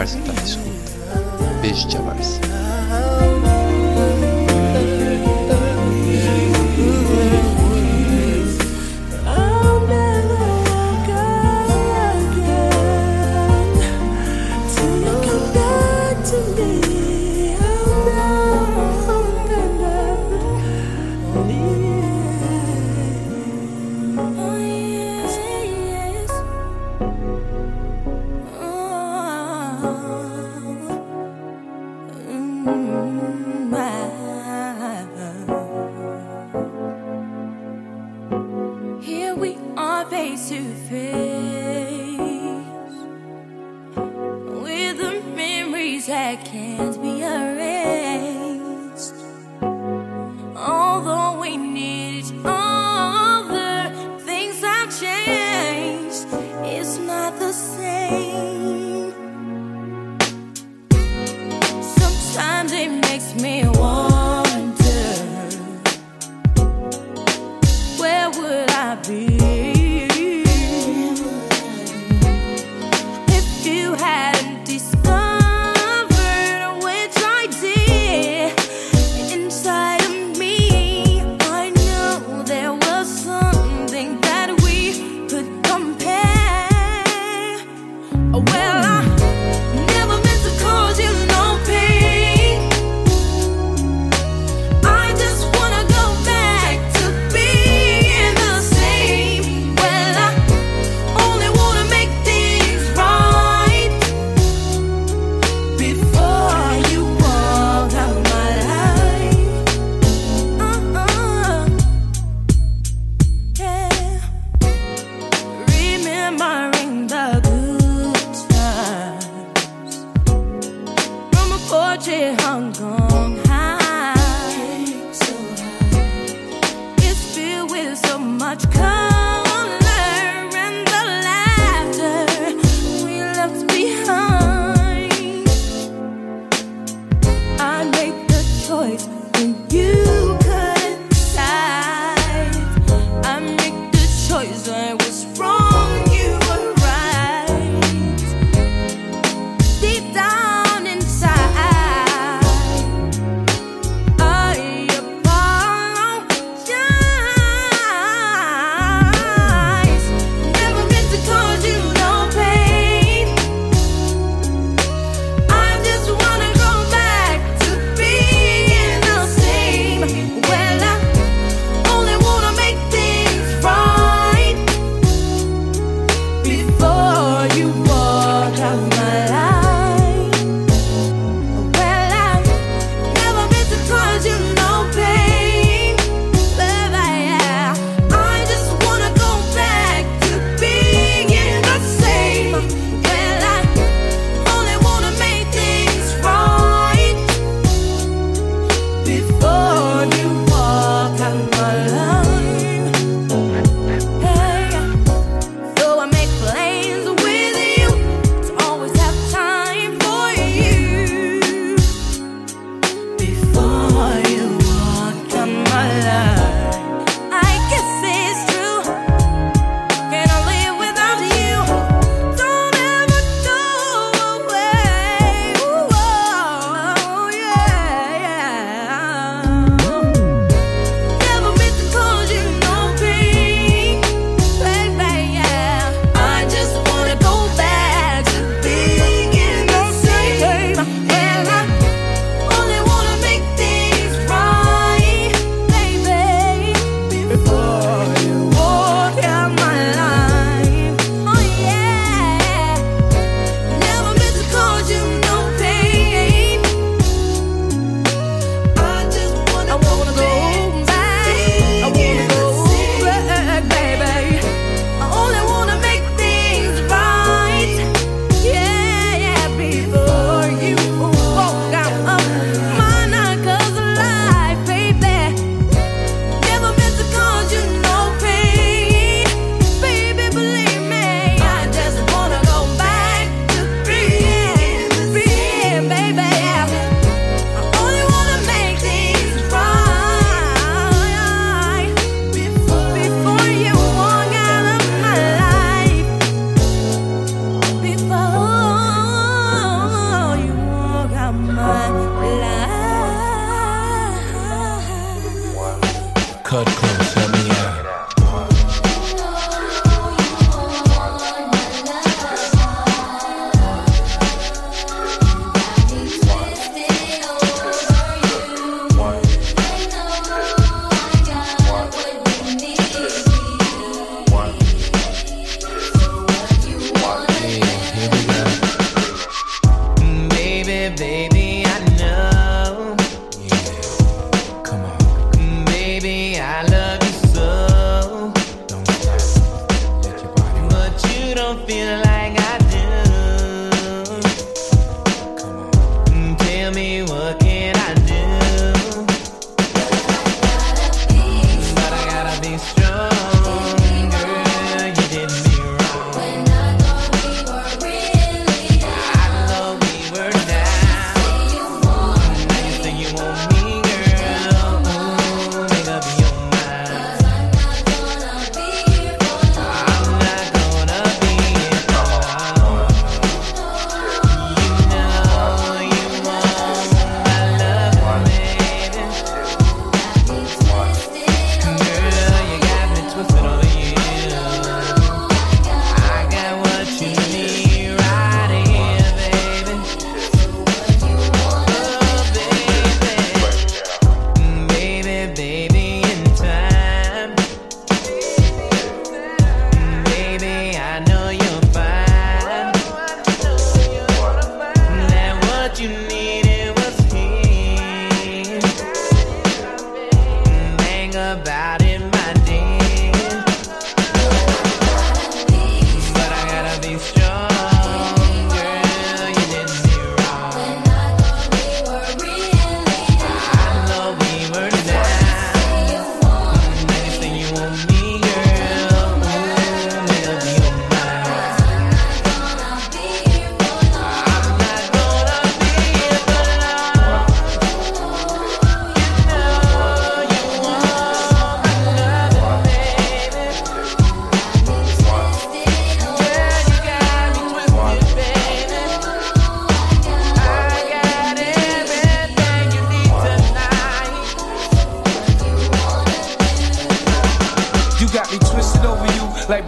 Márcia que tá na. Beijo, tia Márcia.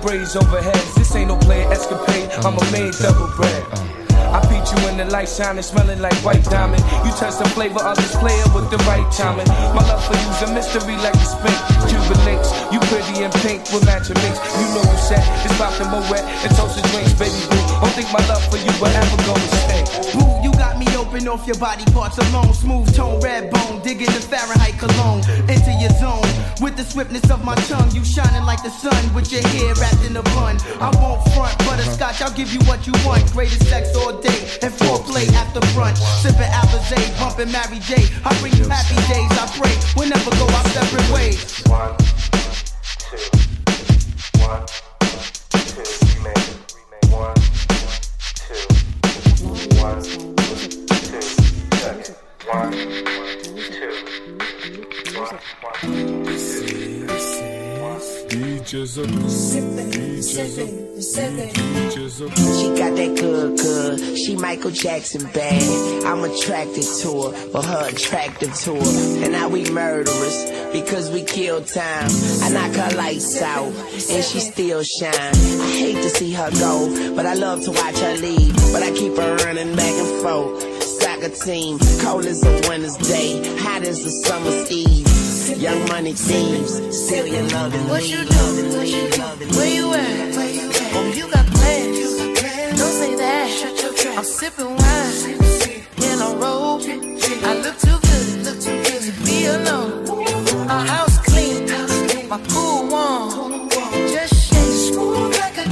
Braids overheads. This ain't no play escapade. I'm a main double beat you in the light shining, smelling like white diamond. You touch the flavor of this player with the right timing. My love for you's a mystery like the spink. Cuban you pretty in pink with matching mix. You know you set, it's about the moet and toast the drinks, baby boo. Don't think my love for you will ever go to stay. Boo, you got me open off your body parts alone. Smooth tone, red bone, digging the Fahrenheit cologne. Into your zone with the swiftness of my tongue. You shining like the sun with your hair wrapped in a bun. I won't front butterscotch, I'll give you what you want. Greatest sex all day and foreplay after brunch. Sipping Alizé, bumping Mary J. I bring you happy days, I pray. We'll never go our separate ways. One, two, one, DJs up, DJs up, DJs up. She got that good, good. She Michael Jackson bad. I'm attracted to her, but her attractive to her. And now we murderers because we kill time. I knock her lights out and she still shine. I hate to see her go, but I love to watch her leave. But I keep her running back and forth. Soccer team, cold as a winter's day, hot as the summer's eve. Young money thieves, still your love and What you do? What you do? Where you at? Where you at? Oh, you got plans. Don't say that. I'm sipping wine in a robe. I look too good, look too good to be alone. My house clean, my pool warm. Just shake smooth like a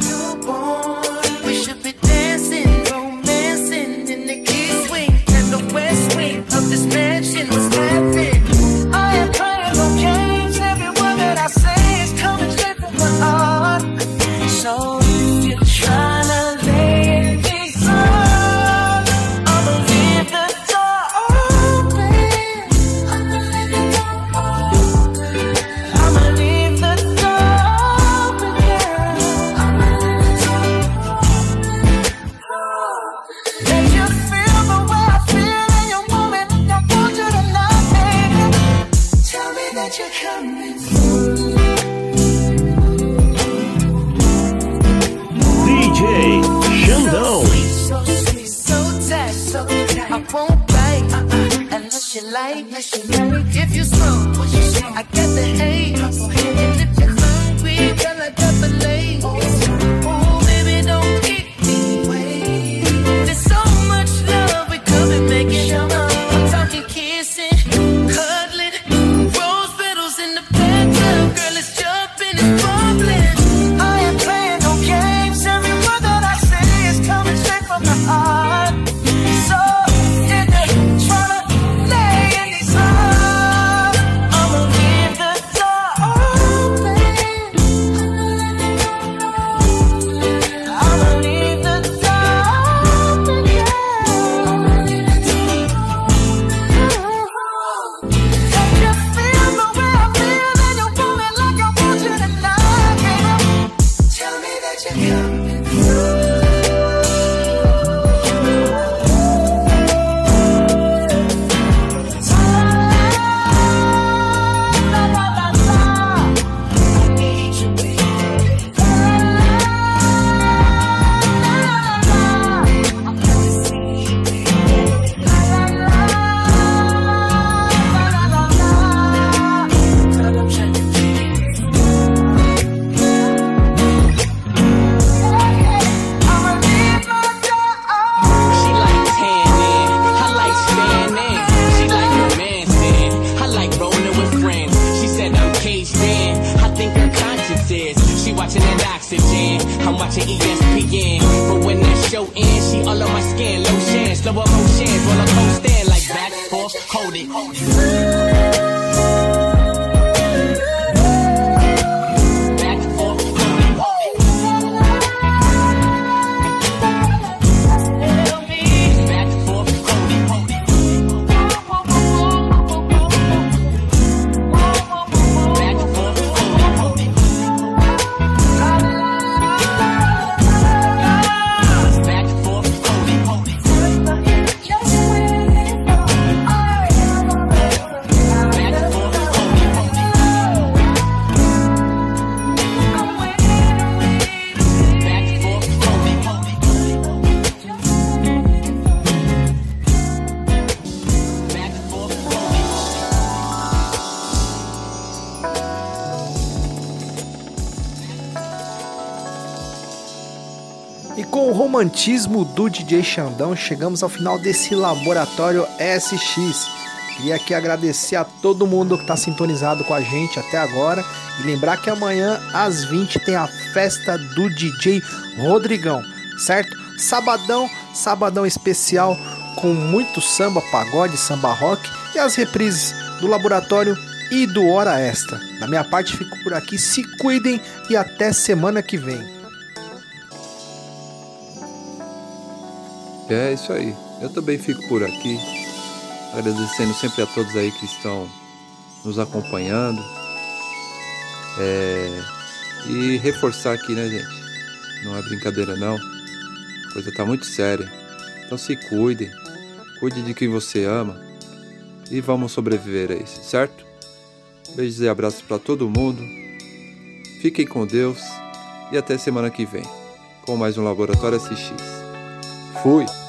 like. If you're strong, I get the hate. O romantismo do DJ Xandão, chegamos ao final desse laboratório SX. Queria aqui agradecer a todo mundo que está sintonizado com a gente até agora e lembrar que amanhã às 20 tem a festa do DJ Rodrigão, certo? Sabadão, sabadão especial com muito samba, pagode, samba rock e as reprises do laboratório e do Hora Extra. Da minha parte, fico por aqui. Se cuidem e até semana que vem. É isso aí. Eu também fico por aqui, agradecendo sempre a todos aí que estão nos acompanhando. É, E reforçar aqui, né, gente? Não é brincadeira não. A coisa tá muito séria. Então se cuidem. Cuide de quem você ama. E vamos sobreviver a isso, certo? Beijos e abraços para todo mundo. Fiquem com Deus e até semana que vem com mais um Laboratório SX. Fui!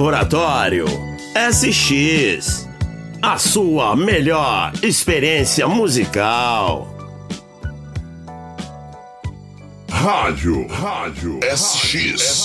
Laboratório SX. A sua melhor experiência musical. Rádio, Rádio SX.